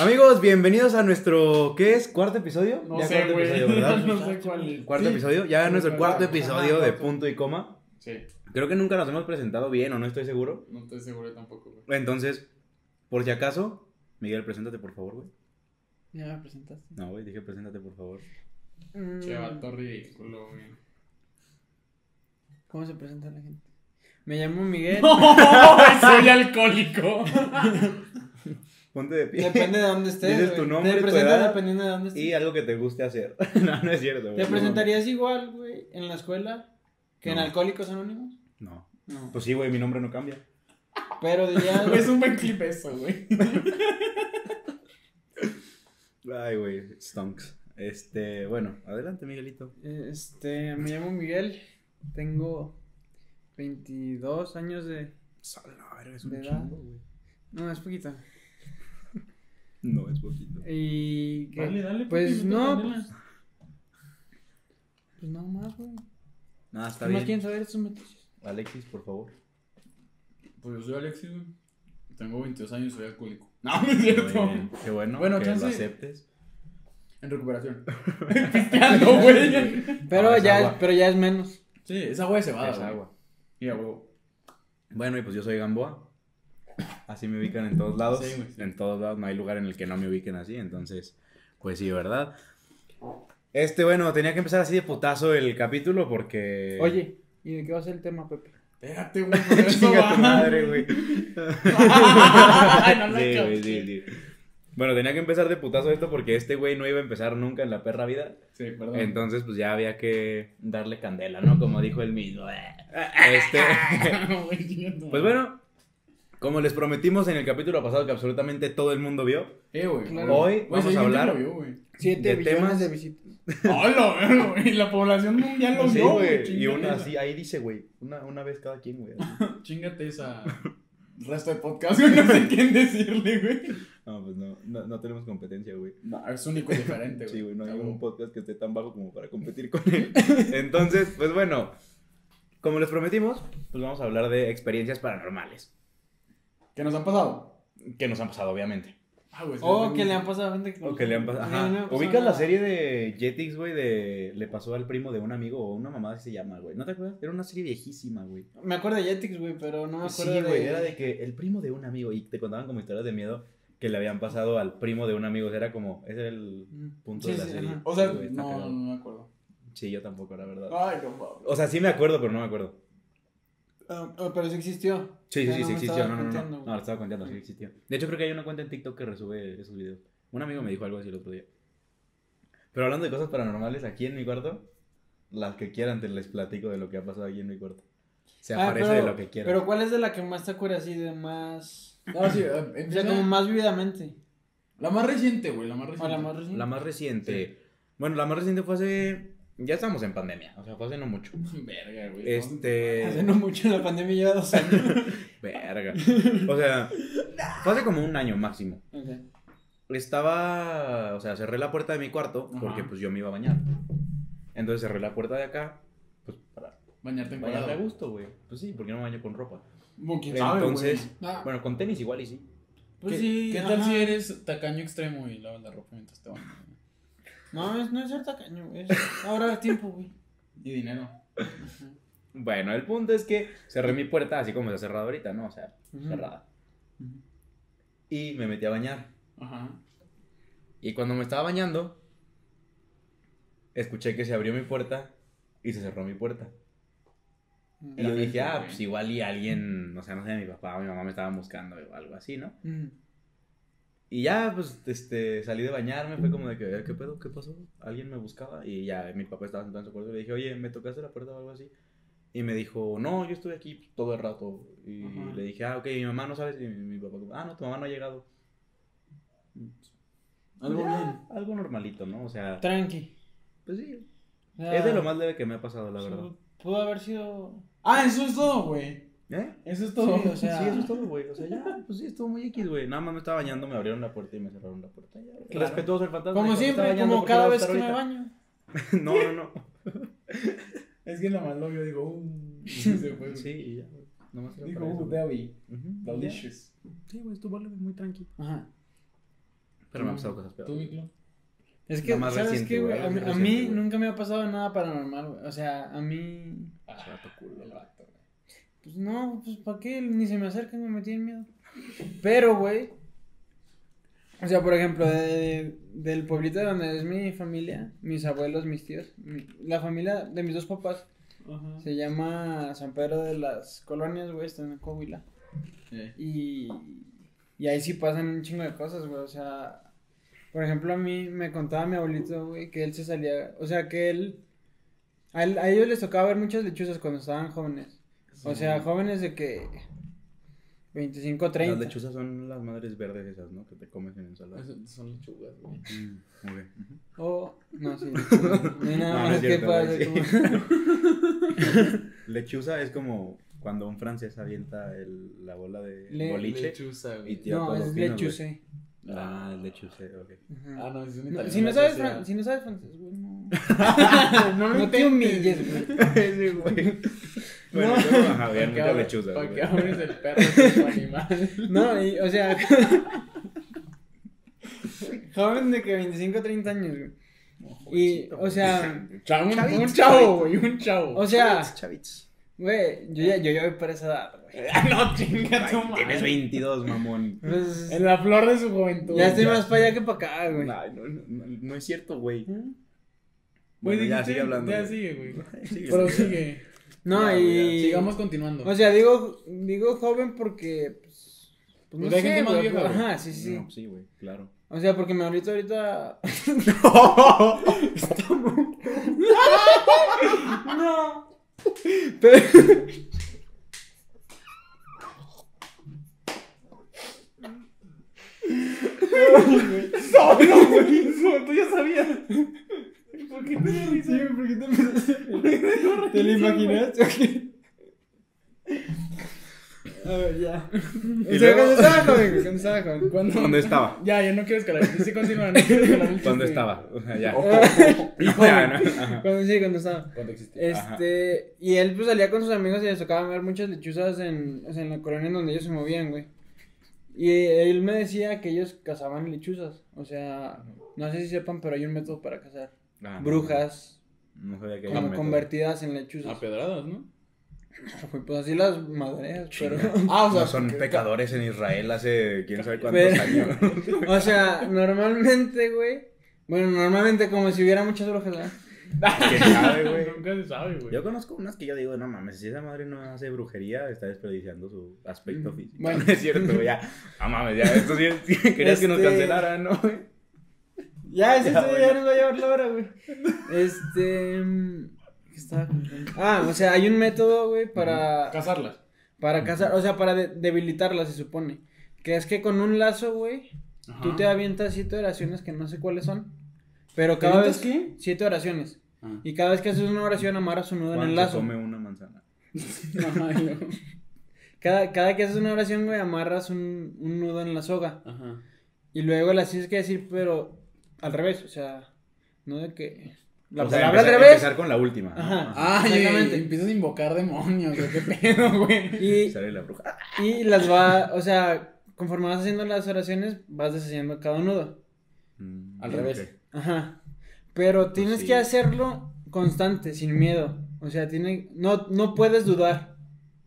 Amigos, bienvenidos a nuestro, ¿qué es? ¿Cuarto episodio? No ya sé, cuarto güey. episodio, ¿verdad? No sé cuál es. Cuarto Sí. episodio, ya Sí, nuestro cuarto episodio de cuarto. punto y coma. Sí, Creo que nunca nos hemos presentado bien o no estoy seguro. no estoy seguro tampoco, güey. Entonces, por si acaso, Miguel, preséntate por favor, güey. Ya me presentaste. No, güey, dije preséntate por favor. Mm, Che, vato ridículo, güey. ¿Cómo se presenta la gente? Me llamo Miguel. soy alcohólico. Ponte de pie. Depende de dónde estés. Dices güey. tu nombre, Te tu edad dependiendo de dónde estés. Y algo que te guste hacer. no, no es cierto, güey. ¿Te No. presentarías igual, güey, en la escuela que en. Alcohólicos Anónimos? No. No. Pues sí, güey, mi nombre no cambia. Pero dirías. es un buen clip eso, güey. Ay, güey, stonks. Este, bueno, adelante, Miguelito. Este, me llamo Miguel. Tengo 22 años de. Sala, es un chingo, No, es poquito. No, es poquito. Y. que- Dale, dale, Pues no. Pues, pues nada más, güey. Nada, está ¿Qué más bien. quieren saber estos noticias? Alexis, por favor. Pues yo soy Alexis, güey. Tengo 22 años y soy alcohólico. No, no es cierto. Bien, Qué bueno, Bueno, que chance- lo aceptes. En recuperación. Pisteando, güey. Pero Ah, ya, pero ya es menos. Sí, esa agua de cebada, Es agua. Y a huevo. Bueno, y pues yo soy Gamboa. Así me ubican en todos lados. Sí, güey, sí. En todos lados, no hay lugar en el que no me ubiquen así. Entonces, pues sí, ¿verdad? Este, bueno, tenía que empezar así de putazo el capítulo porque. Oye, ¿y de qué va a ser el tema, Pepe? Espérate, güey. por eso va. tu madre, güey. Ay, no la Sí, güey, sí, sí. Bueno, tenía que empezar de putazo esto porque este güey no iba a empezar nunca en la perra vida. Sí, perdón. Entonces, pues ya había que darle candela, ¿no? Como dijo él mismo. Este. Pues bueno, como les prometimos en el capítulo pasado que absolutamente todo el mundo vio, Eh, güey. Claro. hoy vamos a hablar. vio. 7 De billones temas- de visitas. Hola, güey. La población mundial lo Sí, vio, güey. güey. Y una así, ahí dice, güey. Una, una vez cada quien, güey. Chingate esa. Resto de podcast, güey. No sé quién decirle, güey. No, pues no, no, no tenemos competencia, güey. No, es único y diferente, güey. Sí, güey, no hay un podcast que esté tan bajo como para competir con él. Entonces, pues bueno, como les prometimos, pues vamos a hablar de experiencias paranormales. ¿Qué nos han pasado? Que nos han pasado, obviamente. Ah, güey. O que le han pasado a gente que O que le han pasado. No Ajá. pasado ¿Ubicas la serie de Jetix, güey? De. Le pasó al primo de un amigo o una mamá así se llama, güey. ¿No te acuerdas? Era una serie viejísima, güey. Me acuerdo de Jetix, güey, pero no me Sí, acuerdo güey. de... Era de que el primo de un amigo. Y te contaban como historias de miedo que le habían pasado al primo de un amigo. O sea, era como. Ese era el Mm. punto Sí, de la sí, serie. ajá. O sea, güey, no, no me acuerdo. Sí, yo tampoco, la verdad. Ay, no mames. O sea, sí me acuerdo, pero no me acuerdo. Ah, ah, pero sí existió. Sí, sí, sí, no sí existió. No, no, no. No, güey. lo estaba contando, sí existió. De hecho, creo que hay una cuenta en TikTok que resube esos videos. Un amigo me dijo algo así el otro día. Pero hablando de cosas paranormales, aquí en mi cuarto, las que quieran te les platico de lo que ha pasado aquí en mi cuarto. Se Ah, aparece pero- de lo que quieran. Pero ¿cuál es de la que más te acuerdas así de más... No, sí, eh, O sea, como más vividamente. La más reciente, güey, la más O reciente. la más reciente. La más reciente. Bueno, la más reciente fue hace. Ya estamos en pandemia. O sea, fue hace no mucho. Verga, güey. Este. Hace no mucho la pandemia lleva dos años. Verga. O sea, fue hace como un año máximo. Estaba. O sea, cerré la puerta de mi cuarto porque Ajá. pues yo me iba a bañar. Entonces cerré la puerta de acá. Pues para Bañarte en bañarme a gusto, güey. Pues sí, porque no me baño con ropa. Bueno, quién sabe, Entonces, güey. Ah, bueno, con tenis igual y sí. pues ¿Qué, sí. ¿Qué tal ajá. si eres tacaño extremo y lavas la ropa mientras te bañas? No, es, no es ser tacaño, güey. Es ahora tiempo, güey. Y dinero. Bueno, el punto es que cerré mi puerta así como se ha cerrado ahorita, ¿no? O sea, cerrada. Y me metí a bañar. Ajá. Y cuando me estaba bañando, escuché que se abrió mi puerta y se cerró mi puerta. Y Era yo dije, ah, pues igual y alguien, no sé, no sé, mi papá o mi mamá me estaban buscando o algo así, ¿no? Y ya, pues, este, salí de bañarme, fue como de que, "Eh, ¿qué pedo? ¿Qué pasó? Alguien me buscaba y ya mi papá estaba sentado en su cuarto y le dije, oye, ¿me tocaste la puerta o algo así? Y me dijo, no, yo estuve aquí todo el rato. Y Ajá. le dije, ah, ok, mi mamá no sabes. Y mi papá, como, ah, no, tu mamá no ha llegado. Algo Ya, bien. Algo normalito, ¿no? O sea, Tranqui. pues sí. Es de lo más leve que me ha pasado, la verdad. Pudo haber sido. Ah, eso es todo, güey. ¿Eh? Eso es todo. Sí, o sea- Sí, eso es todo, güey. O sea, ya, pues sí, estuvo muy X, güey. Nada más me estaba bañando, me abrieron la puerta y me cerraron la puerta. Ya, Claro. Respetuoso el fantasma. Como dijo, "Me siempre, como ¿por qué no cada vez que me ahorita?" baño. No, no, no. Es que nada más lo vio, digo, uh. y se fue. Sí, y ya, güey. Nomás eso, uh. Debbie. Y ya. Delicious. Sí, güey, estuvo muy tranqui. Ajá. Pero me han pasado cosas ¿Tú, peores. Miklo? Es que, ¿sabes reciente, qué, güey? A, mí- a nunca me ha pasado nada paranormal, güey. O sea, a mí. Ah, Vato culo. el vato, güey. Pues no, pues ¿para qué? Ni se me acercan, me metí en miedo. Pero, güey. O sea, por ejemplo, de- del pueblito de donde es mi familia, mis abuelos, mis tíos, mi- la familia de mis dos papás Ajá. se llama San Pedro de las Colonias, güey, está en Coahuila. Eh. Y, y ahí sí pasan un chingo de cosas, güey. O sea, por ejemplo, a mí me contaba mi abuelito, güey, que él se salía. O sea, que él. A, él- a ellos les tocaba ver muchas lechuzas cuando estaban jóvenes. O sea, jóvenes de que. 25, 30. Las lechuzas son las madres verdes esas, ¿no? Que te comes en ensalada. Esas Son lechugas, güey. Mm, muy bien. Ujú. O. No, sí. No hay nada No, no más es que sí. como- Lechuza es como cuando un francés avienta el, la bola de Le- boliche Lechuza, y güey. tira No, es lechuce. Ah, el lechuce, ok. Ajá. Ah, no, es un No, italiano. si, no sabes fran- si no sabes francés, güey, no. no no te humilles, güey. Ese güey. Bueno, No. luego, ajá, habían ¿Para qué muchas abres- lechuzas. ¿Para qué abres el perro tu animal? No, y, o sea. joven de que 25, 30 años, güey. Y, o sea, Chavo, un, chavo, güey, un chavo. o sea, chavits. güey, yo ya, yo ya voy para esa edad, güey. no, chinga tu madre. Tienes 22, mamón. Pues, En la flor de su juventud. ya estoy Ya. más para allá que para acá, güey. Ay, no, no, no, no es cierto, güey. Bueno, ya sigue hablando. Ya sigue, güey. Pero sigue. No, Ya, y. Sigamos continuando. O sea, digo, digo joven porque. Pues, pues no sé, gente más vieja, pues. Ajá, sí, sí. No, sí, güey, claro. O sea, porque mi abuelito ahorita. no. Pero. Solo, güey. Tú ya sabías. ¿Por qué te da risa? Sí, ¿por qué te lo imaginaste o qué? A ver, ya. O sea, cuando estaba joven, güey, cuando estaba. ¿Dónde estaba? Ya, ya no quiero escalar. Sí, continúa. No quiero escalar el chiste. ¿Dónde estaba? O sea, ya. Cuando sí, cuando estaba. ¿Cuándo existía? Ajá. Este, y él pues salía con sus amigos y les tocaba ver muchas lechuzas en, o sea, en la colonia en donde ellos se movían, güey. Y él me decía que ellos cazaban lechuzas. O sea, no sé si sepan, pero hay un método para cazar Ah, brujas No sabía que como convertidas en lechuzas. A pedradas, ¿no? Pues así las madreas, pero. Ah, o sea, No son que- pecadores en Israel hace quién sabe cuántos Pero- años. O sea, normalmente, güey. Bueno, normalmente como si hubiera muchas brujas, ¿verdad? ¿Quién sabe, güey? Nunca se sabe, güey. Yo conozco unas que yo digo, no mames, si esa madre no hace brujería, está desperdiciando su aspecto Mm, físico. bueno. No es cierto, güey, ya. No mames, ya, esto sí, sí querías que nos Este- cancelaran, ¿no, güey? Ya, ese Ya, ya, bueno. ya nos va a llevar la hora, güey. Este. mm, ¿Qué estaba contando? Ah, o sea, hay un método, güey, para. Cazarlas. Para cazar, o sea, para de- debilitarla, se supone. Que es que con un lazo, güey, tú te avientas siete oraciones que no sé cuáles son. Pero ¿Te cada vez. qué? Siete oraciones. Ah. Y cada vez que haces una oración, amarras un nudo en el lazo. come una manzana. Cada, cada que haces una oración, güey, amarras un, un nudo en la soga. Ajá. Y luego la tienes que decir, pero al revés, o sea, no de que. La O sea, palabra al revés. empezar con la última. ¿no? Ajá. Ah, Exactamente. y empiezas a invocar demonios, qué pedo, güey. Y, Sale la bruja. y las va, o sea, conforme vas haciendo las oraciones, vas deshaciendo cada nudo. Mm, Al revés. Ajá. Pero tienes sí. que hacerlo constante, sin miedo. O sea, tiene, no, no puedes dudar.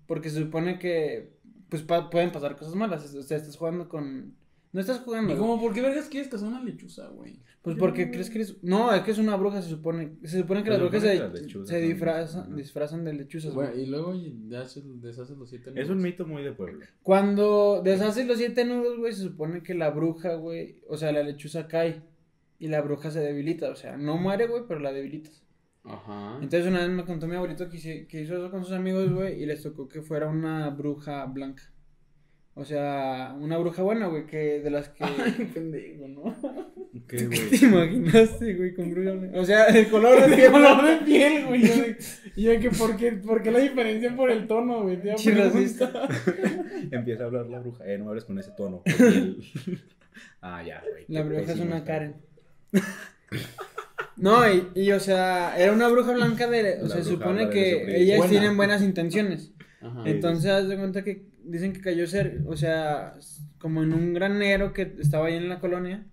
Porque se supone que, pues, pa- pueden pasar cosas malas. O sea, estás jugando con... No estás jugando. ¿Y como por qué vergas quieres cazar una lechuza, güey? Pues porque crees que eres... No, es que es una bruja, se supone. Se supone que las brujas se, se disfrazan, disfrazan de lechuzas. Bueno, güey. y luego deshaces, deshaces los siete Es un mito muy de pueblo. Cuando deshaces los siete nudos, güey, se supone que la bruja, güey, o sea, la lechuza cae. Y la bruja se debilita, o sea, no muere, güey, pero la debilitas. Ajá. Entonces una vez me contó mi abuelito que, hice- que hizo eso con sus amigos, güey, y les tocó que fuera una bruja blanca. O sea, una bruja buena, güey, que de las que... Ay, pendejo, ¿no? ¿Qué, ¿Qué güey? te imaginaste, güey, con bruja? O sea, el color de El color de piel, güey. Yo de- yo de que, ¿por qué, por qué la diferencia por el tono, güey? Te iba a Sí, preguntar. Empieza a hablar la bruja. Eh, no hables con ese tono. el- ah, ya, güey. La bruja es una. Karen. No, y, y, o sea, era una bruja blanca de... O La sea, supone que ellas Buena. tienen buenas intenciones. Ajá. Entonces, haz de cuenta que dicen que cayó ser, o sea, como en un granero que estaba ahí en la colonia.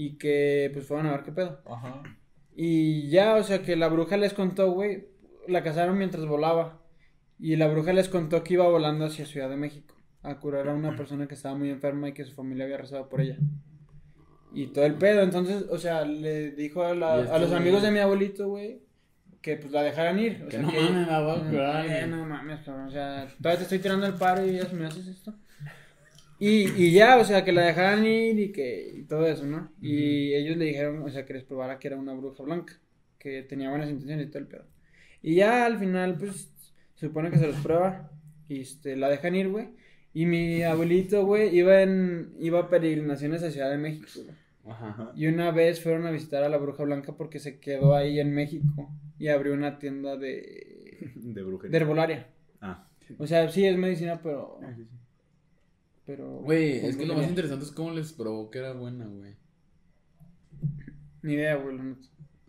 y que pues fueron a ver qué pedo. Ajá. Y ya, o sea, que la bruja les contó, güey, la cazaron mientras volaba. Y la bruja les contó que iba volando hacia Ciudad de México a curar a una persona que estaba muy enferma y que su familia había rezado por ella. Y todo el pedo, entonces, o sea, le dijo a, la- este a los amigos de mi abuelito, güey, que pues la dejaran ir. O Que sea, no mames, la voy a curar, Eh, no mames, cabrón, o sea, todavía te estoy tirando el paro y ya me haces esto. Y, y ya, o sea, que la dejaran ir y que y todo eso, ¿no? Y ellos le dijeron, o sea, que les probara que era una bruja blanca, que tenía buenas intenciones y todo el pedo. Y ya al final, pues, se supone que se los prueba y este, la dejan ir, güey. Y mi abuelito, güey, iba en, iba a peregrinaciones a Ciudad de México, güey. Ajá. Y una vez fueron a visitar a la bruja blanca porque se quedó ahí en México y abrió una tienda de, De brujería. de herbolaria. Ah. O sea, sí es medicina, pero. Ah, sí, sí. pero Güey, es que lo más interesante es cómo les probó que era buena, güey. Ni idea, güey. neta.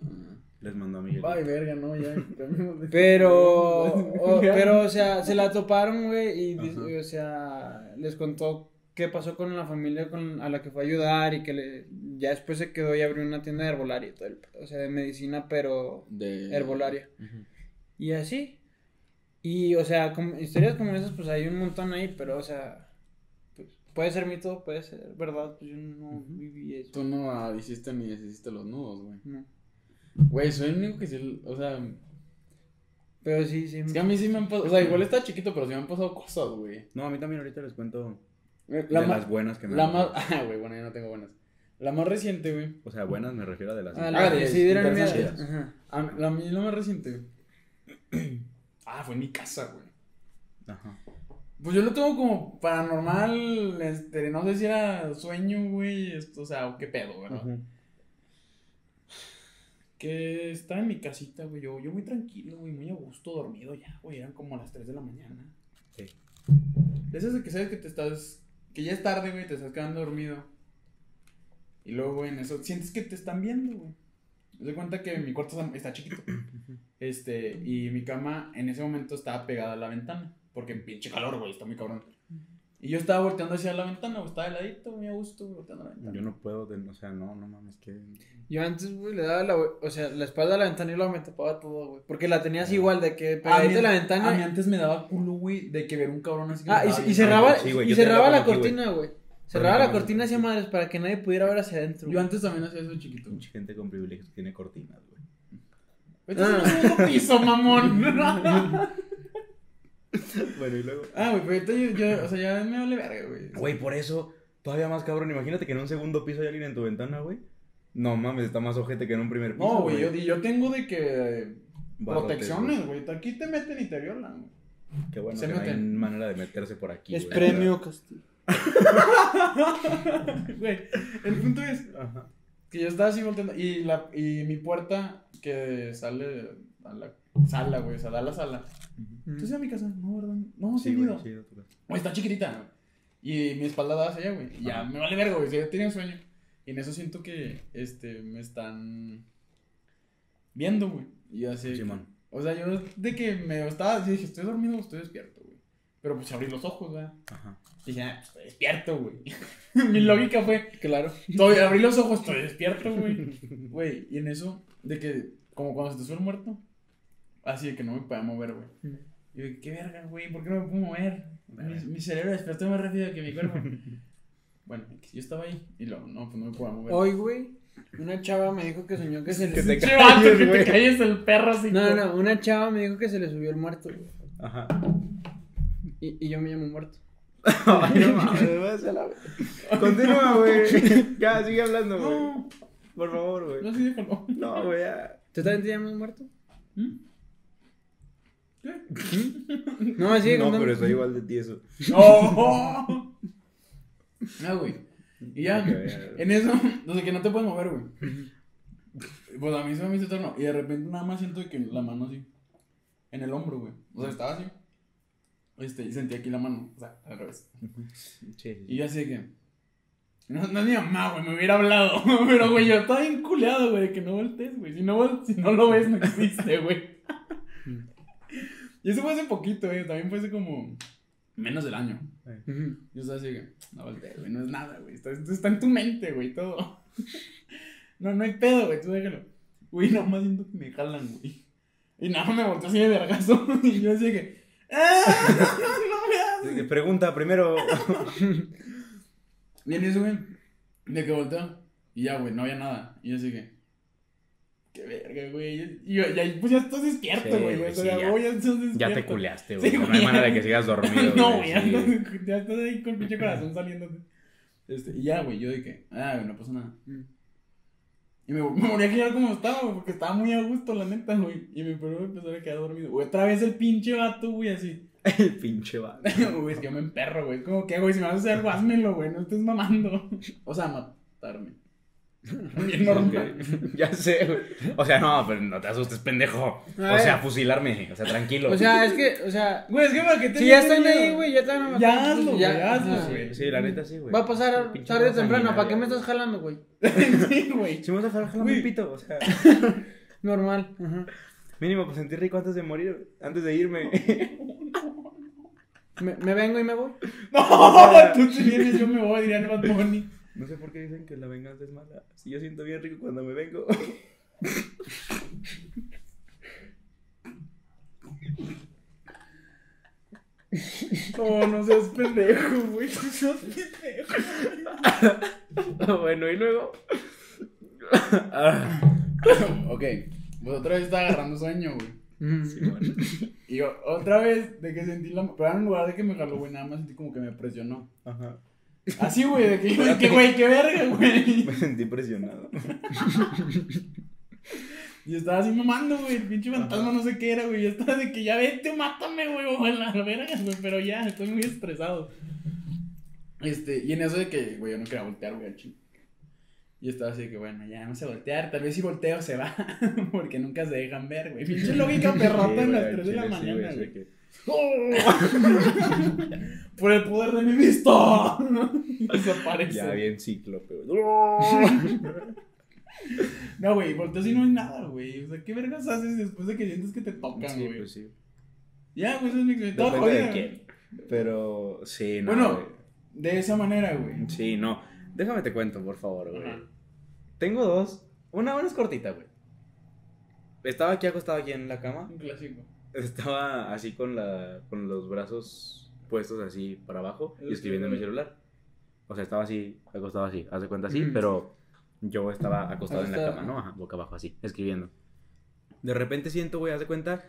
Ah. Les mandó a Miguel. Ay, verga, no, ya. Pero. o- pero, o sea, se la toparon, güey. Y, Ajá. o sea, les contó qué pasó con la familia con, a la que fue a ayudar y que le, ya después se quedó y abrió una tienda de herbolaria y todo el O sea, de medicina, pero De... herbolaria. Y así. Y, o sea, como, historias como esas, pues hay un montón ahí, pero, o sea, pues, puede ser mito, puede ser verdad, pues yo no viví eso. Tú no ah, hiciste ni deshiciste los nudos, güey. No. Güey, soy el único que sí, o sea, Pero sí, sí. es que a mí sí me han pasado, o sea, igual está chiquito, pero sí me han pasado cosas, güey. No, a mí también ahorita les cuento La, de las buenas que me la han más, ah, güey, bueno, yo no tengo buenas. La más reciente, güey. O sea, buenas me refiero a de las Ah, la de sí miedo. interesantes. Ajá. Ah, la, mí- la más reciente. ah, fue en mi casa, güey. Ajá. Pues yo lo tengo como paranormal, este, no sé si era sueño, güey, esto, o sea, qué pedo, ¿verdad? Que estaba en mi casita, güey, yo, yo muy tranquilo, güey, muy a gusto, dormido ya, güey, eran como las 3 de la mañana. Sí. De esas de que sabes que te estás, que ya es tarde, güey, te estás quedando dormido. Y luego, güey, en eso, sientes que te están viendo, güey. Te das cuenta que mi cuarto está, está chiquito. Este, y mi cama en ese momento estaba pegada a la ventana. Porque pinche calor, güey, está muy cabrón. Y yo estaba volteando hacia la ventana, güey, estaba heladito, muy a gusto, volteando a la ventana. Yo no puedo, de- o sea, no, no mames, que... Yo antes, güey, le daba la, o sea, la espalda a la ventana y luego me tapaba todo, güey. Porque la tenías igual de que pegadita a la a mí ventana. antes me daba culo, güey, de que ver un cabrón así que Ah, y, y cerraba, Sí, güey, y cerraba la aquí, güey. cortina, güey. Cerraba la cortina hacia madres para que nadie pudiera ver hacia adentro. Yo antes también hacía eso chiquito. Mucha gente con privilegios tiene cortinas, güey. Vete piso, mamón. Bueno, y luego... ah, güey, pero ahorita yo, yo, o sea, ya me vale verga, güey. Güey, por eso, todavía más cabrón. Imagínate que en un segundo piso hay alguien en tu ventana, güey. No mames, está más ojete que en un primer piso. No, güey, yo, y yo tengo de que eh, Barrotes, protecciones, güey. Aquí te meten y te violan, güey. Qué bueno Se que no hay meten. manera de meterse por aquí, Es güey. premio castigo. Güey, el punto es Ajá. que yo estaba así volteando y, la, y mi puerta que sale a la sala, güey, o sea, da a la sala. ¿Tú sí a mi casa? No, ¿verdad? No, sí, güey, sí. Güey, está chiquitita, güey. Y mi espalda da hacia allá, güey. Y ya me vale verga, güey. Ya tenía sueño. Y en eso siento que, este, me están viendo, güey. Y yo así. Simón. O sea, yo de que me estaba, dije, estoy dormido o estoy despierto, güey. Pero pues abrí los ojos, güey. Ajá. Dije, ah, estoy despierto, güey. Mi lógica fue, Claro. estoy, abrí los ojos, estoy despierto, güey. Güey, y en eso, de que, como cuando se te sube el muerto, así de que no me podía mover, güey. Y yo, qué verga, güey, ¿por qué no me puedo mover? Mi, mi cerebro despierto más rápido que mi cuerpo. bueno, yo estaba ahí y luego, no, pues no me puedo mover. Hoy, güey, una chava me dijo que soñó que se le. Calles, que te calles el perro así. No, no, no, una chava me dijo que se le subió el muerto, güey. Ajá. Y, y yo me llamo muerto. Ay, no mames, váyase a la verga. Continúa, güey. Ya, sigue hablando, güey. No, Por favor, güey. no, sí, déjalo. No, güey, ya. ¿Tú también te llamas muerto? ¿Mm? No, me sigue No, pero estoy igual de tieso. ¡Oh! Ah, güey. Y ya, en eso, no sé, que no te puedes mover, güey. Pues a mí se me hizo eterno. Y de repente nada más siento que la mano así. En el hombro, güey. O sea, estaba así. Este, y sentí aquí la mano. O sea, al revés. Sí. Y yo así de que. No, no es mi mamá, güey, me hubiera hablado. Pero, güey, yo estaba bien culeado, güey, de que no voltees, güey. Si no, si no lo ves, no existe, güey. Y eso fue hace poquito, güey. También fue hace como. Menos del año. Yo estaba así que. No voltees, güey, no es nada, güey. Está, está en tu mente, güey, todo. No, no hay pedo, güey, tú déjalo. Güey, nada más siento que me jalan, güey. Y nada me volteó así de vergazo. Y yo así que. ¡Ah! No me hagas. Pregunta primero. Viene eso, güey. De que volteó. Y ya, güey, no había nada. Y yo así que. Qué verga, güey. Y ya, pues ya estás despierto, Sí, güey. o güey, sea, ya. güey, ya estás despierto. Ya te culeaste, güey. Sí, no hay manera de que sigas dormido. no, güey, ya, ya estás ahí con el pinche corazón saliendo. Este, y ya, güey, yo que, ah, güey, no pasa nada. Y me, me moría a quedar como estaba, güey, porque estaba muy a gusto, la neta, güey. Y me pero me empezó a quedar dormido. Güey, otra vez el pinche vato, güey, así. El pinche vato. Güey, es que yo me emperro, güey. Como que, güey, si me vas a hacer algo, házmelo, güey. No estés mamando. O sea, matarme. Bien normal. Ok, Ya sé, güey. O sea, no, pero no te asustes, pendejo. A O sea, ver. fusilarme. O sea, tranquilo. O sea, es que, o sea, Güey, es que para qué te si ya están ahí, güey, ya te van a matar. Ya hazlo, güey, hazlo, ajá. güey. Sí, la neta sí, güey. Va a pasar tarde o temprano, ¿para qué me estás jalando, güey? sí, güey. Si me vas a jalar, Güey. un pito. O sea, Normal. Ajá. mínimo para sentir rico antes de morir, antes de irme. Me, me vengo y me voy. No, tú te vienes, yo me voy, diría Bad Bunny. No sé por qué dicen que la venganza es mala. Si yo siento bien rico cuando me vengo. No, no seas pendejo, güey. No seas pendejo. bueno, y luego. Ah, Ok, pues otra vez estaba agarrando sueño, güey. sí, bueno. Y yo, otra vez, de que sentí la. Pero en lugar de que me jaló, güey, nada más sentí como que me presionó. Ajá. Así, güey, de que, güey, qué verga, güey. Me sentí presionado. Y estaba así mamando, güey. El pinche fantasma no sé qué era, güey. Yo estaba de que ya vete, mátame, güey. O a la verga, güey. Pero ya, estoy muy estresado. Este, y en eso de que, güey, yo no quería voltear, güey, al ching. Y estaba así de que, bueno, ya no sé voltear. Tal vez si volteo se va. Porque nunca se dejan ver, güey. Pinche lógica perrota en las 3 de la mañana, güey. Por el poder de mi vista. Desaparece. Ya bien cíclope. No, güey, volteo si no hay nada, güey. O sea, ¿qué vergas haces después de que sientes que te tocan, Sí, güey? pues sí. Ya, güey, esa es mi experiencia. De quién. Pero sí, no. Bueno, de esa manera, güey. Sí, no. Déjame te cuento, por favor, güey. Tengo dos. Una, una es cortita, güey. Estaba aquí acostado aquí en la cama. Un clásico. Estaba así con la con los brazos puestos así para abajo y Es escribiendo en mi celular. O sea, estaba así, acostado así, haz de cuenta así, Ujú. pero yo estaba acostado en la cama, ¿no? Ajá, boca abajo así, escribiendo. De repente siento, güey, haz de cuenta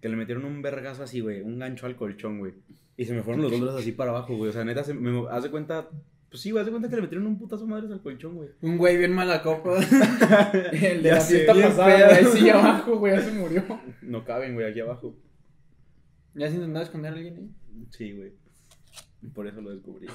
que le metieron un vergazo así, güey, un gancho al colchón, güey. Y se me fueron los dos brazos así para abajo, güey. O sea, neta, se me, haz de cuenta, pues sí, güey, de cuenta que le metieron un putazo madres al colchón, güey. Un güey bien mala copa. El de Ya la sé, fiesta pasada, güey, sí, abajo, güey, ya se murió. No caben, güey, aquí abajo. ¿Ya se intentaba esconder a alguien ahí? Sí, güey. Por eso lo descubrí.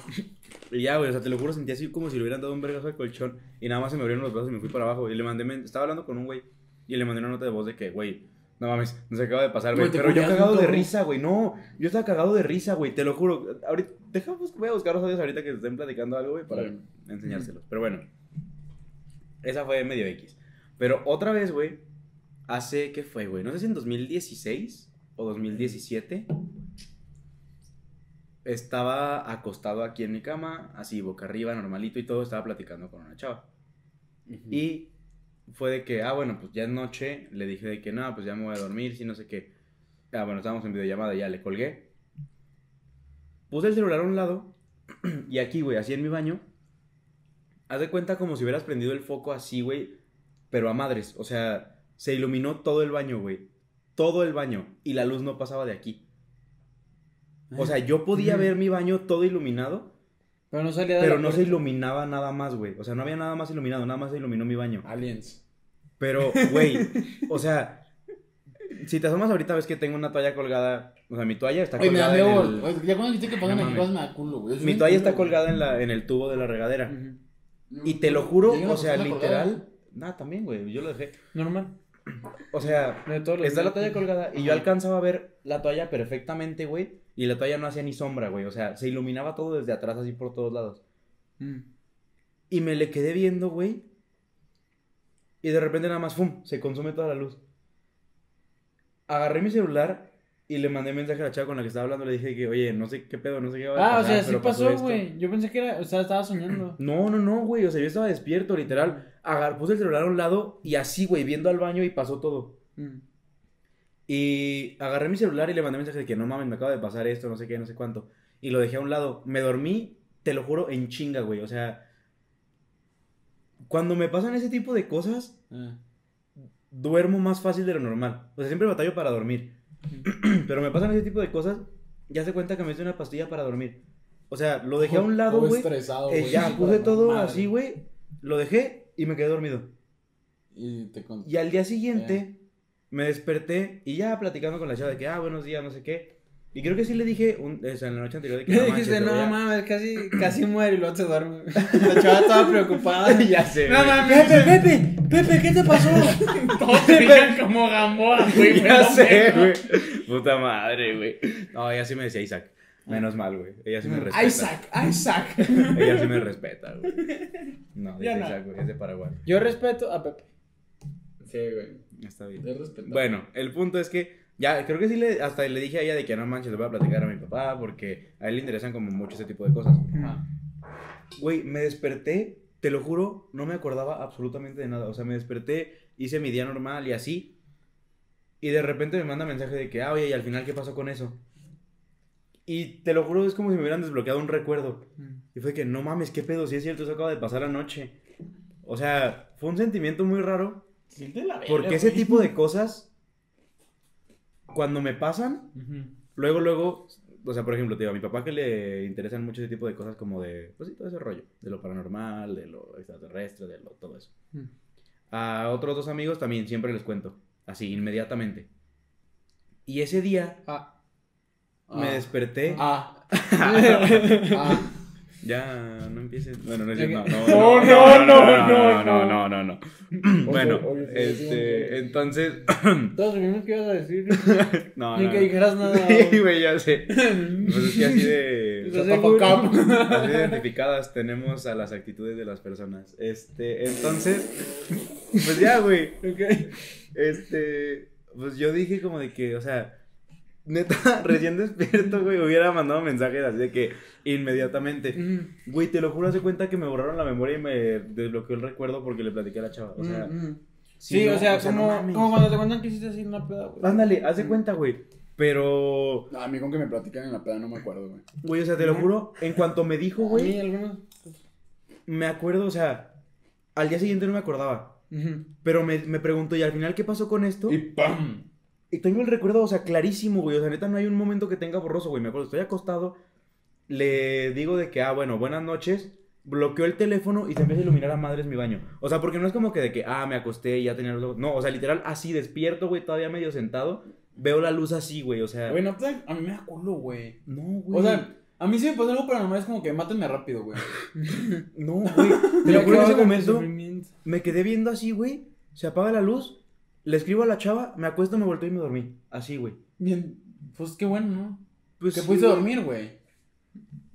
Y ya, güey, o sea, te lo juro, sentí así como si le hubieran dado un vergazo al colchón. Y nada más se me abrieron los brazos y me fui para abajo. Y le mandé, estaba hablando con un güey. Y le mandé una nota de voz de que, güey, no mames, nos acaba de pasar, güey. Pero yo cagado de risa, güey. No, yo estaba cagado de risa, güey, te lo juro. Ahorita, dejamos, voy a buscar los audios ahorita que estén platicando algo, güey, para Sí. enseñárselos. Pero bueno, esa fue medio X. Pero otra vez, güey, hace, ¿qué fue, güey? No sé si en 2016 o 2017 estaba acostado aquí en mi cama, así boca arriba, normalito y todo, estaba platicando con una chava. Y fue de que, ah, bueno, pues ya es noche, le dije de que no, pues ya me voy a dormir, si no sé qué. Ah, bueno, estábamos en videollamada, ya le colgué. Puse el celular a un lado y aquí, güey, así en mi baño. Haz de cuenta como si hubieras prendido el foco así, güey, pero a madres. O sea, se iluminó todo el baño, güey. Todo el baño. Y la luz no pasaba de aquí. O sea, yo podía ver mi baño todo iluminado, Pero no salía de pero la no se iluminaba nada más, güey. O sea, no había nada más iluminado, nada más se iluminó mi baño. Aliens. Pero, güey, o sea, si te asomas ahorita ves que tengo una toalla colgada, o sea, mi toalla está Oye, me da colgada en el, Ya cuando dijiste que pasan No aquí mames. me da culo, güey. Mi toalla está colgada en la en el tubo de la regadera. Ujú. Y te lo juro, o sea, colgada. literal, nada, también, güey, yo lo dejé. Normal. O sea, De todos los está la días. toalla colgada y yo alcanzaba a ver la toalla perfectamente, güey, y la toalla no hacía ni sombra, güey, o sea, se iluminaba todo desde atrás así por todos lados. Mm. Y me le quedé viendo, güey. Y de repente nada más, ¡fum! Se consume toda la luz. Agarré mi celular Y le mandé mensaje a la chava con la que estaba hablando. Le dije que, oye, no sé qué pedo, no sé qué va a Ah, o pasar, sea, sí pasó pasó, esto". güey. Yo pensé que era, o sea, estaba soñando. No, no, no, güey. O sea, yo estaba despierto, literal. Agar, puse el celular a un lado y así, güey, viendo al baño y pasó todo. Mm. Y agarré mi celular y le mandé mensaje de que no mames, me acaba de pasar esto, no sé qué, no sé cuánto. Y lo dejé a un lado. Me dormí, te lo juro, en chinga, güey. O sea, cuando me pasan ese tipo de cosas, Ah. duermo más fácil de lo normal. O sea, siempre batallo para dormir. Pero me pasan ese tipo de cosas, ya se cuenta que me hice una pastilla para dormir. O sea, lo dejé a un lado, güey. estresado, eh, güey. ya, Puta puse todo madre. así, güey. Lo dejé y me quedé dormido. Y te. Y al día siguiente me desperté y ya platicando con la chava de que, ah, buenos días, no sé qué. Y creo que sí le dije, un, o sea, en la noche anterior de que Le no manches, dijiste, te no a-". mames, casi, casi muere y luego se duerme. La chava estaba preocupada. ya sé, No mames, Pepe, Pepe, Pepe, ¿qué te pasó? Todos se veían como Gamboa, güey. Ya sé, güey. Puta madre, güey. No, ella sí me decía Isaac. Menos mal, güey. Ella sí me respeta. Isaac, Isaac. Ella sí me respeta, güey. No, dice Ya no. Isaac, güey. Es de Paraguay. Yo respeto a Pepe. Sí, güey. Está bien. Es respetable. Bueno, el punto es que ya, creo que sí le, hasta le dije a ella de que no manches, le voy a platicar a mi papá porque a él le interesan como mucho ese tipo de cosas. Ajá. Güey, me desperté, te lo juro, no me acordaba absolutamente de nada. O sea, me desperté, hice mi día normal y así. Y de repente me manda mensaje de que, ah, oye, y al final, ¿qué pasó con eso? Y te lo juro, es como si me hubieran desbloqueado un recuerdo. Y fue que, no mames, qué pedo, si es cierto, eso acaba de pasar anoche. O sea, fue un sentimiento muy raro. Sí, de la Porque ese güey. tipo de cosas, cuando me pasan, Ujú. luego, luego, o sea, por ejemplo, te digo, a mi papá que le interesan mucho ese tipo de cosas como de, pues sí, todo ese rollo, de lo paranormal, de lo extraterrestre, de lo, todo eso. Mm. A otros dos amigos también siempre les cuento, así, inmediatamente. Y ese día Ah. me Ah. desperté, Ah. Ah. Ya, no empieces, bueno, no es no, No, no, no, no, no, no, no, no, no. Bueno, este, entonces, Todos supimos que ibas a decir. no, Ni no, que no. dijeras nada. Sí, güey, ya sé. Pues es que así de. Up. Así de identificadas tenemos a las actitudes de las personas. Este, entonces. Pues ya, güey. Ok. Este. Pues yo dije como de que, o sea. Neta, recién despierto, güey, hubiera mandado mensajes así de que inmediatamente. Mm, Güey, te lo juro, hace cuenta que me borraron la memoria y me desbloqueó el recuerdo porque le platiqué a la chava. O sea, mm, mm. Sí, no, o sea, no como, mames. como cuando te cuentan que hiciste así una peda, güey. Ándale, haz de cuenta, güey. Pero, No, a mí con que me platican en la peda no me acuerdo, güey. güey, o sea, te lo juro, en cuanto me dijo, güey, algunos. me acuerdo, o sea, al día siguiente no me acordaba. Pero me, me pregunto, ¿y al final qué pasó con esto? Y Y, tengo el recuerdo, o sea, clarísimo, güey. O sea, neta, no hay un momento que tenga borroso, güey. Me acuerdo, estoy acostado, le digo de que, ah, bueno, buenas noches. Bloqueó el teléfono y se empieza a iluminar a madres mi baño. O sea, porque no es como que de que, ah, me acosté y ya tenía los ojos. No, o sea, literal, así despierto, güey, todavía medio sentado. Veo la luz así, güey, o sea. Güey, no te... A mí me da culo, güey. no, güey. O sea, a mí si me pasa algo paranormal es como que mátenme rápido, güey. no, güey. Te lo juro, en ese momento me quedé viendo así, güey. Se apaga la luz, le escribo a la chava, me acuesto, me volteo y me dormí. Así, güey. Bien, pues qué bueno, ¿no? Pues que sí, pudiste güey. dormir, güey.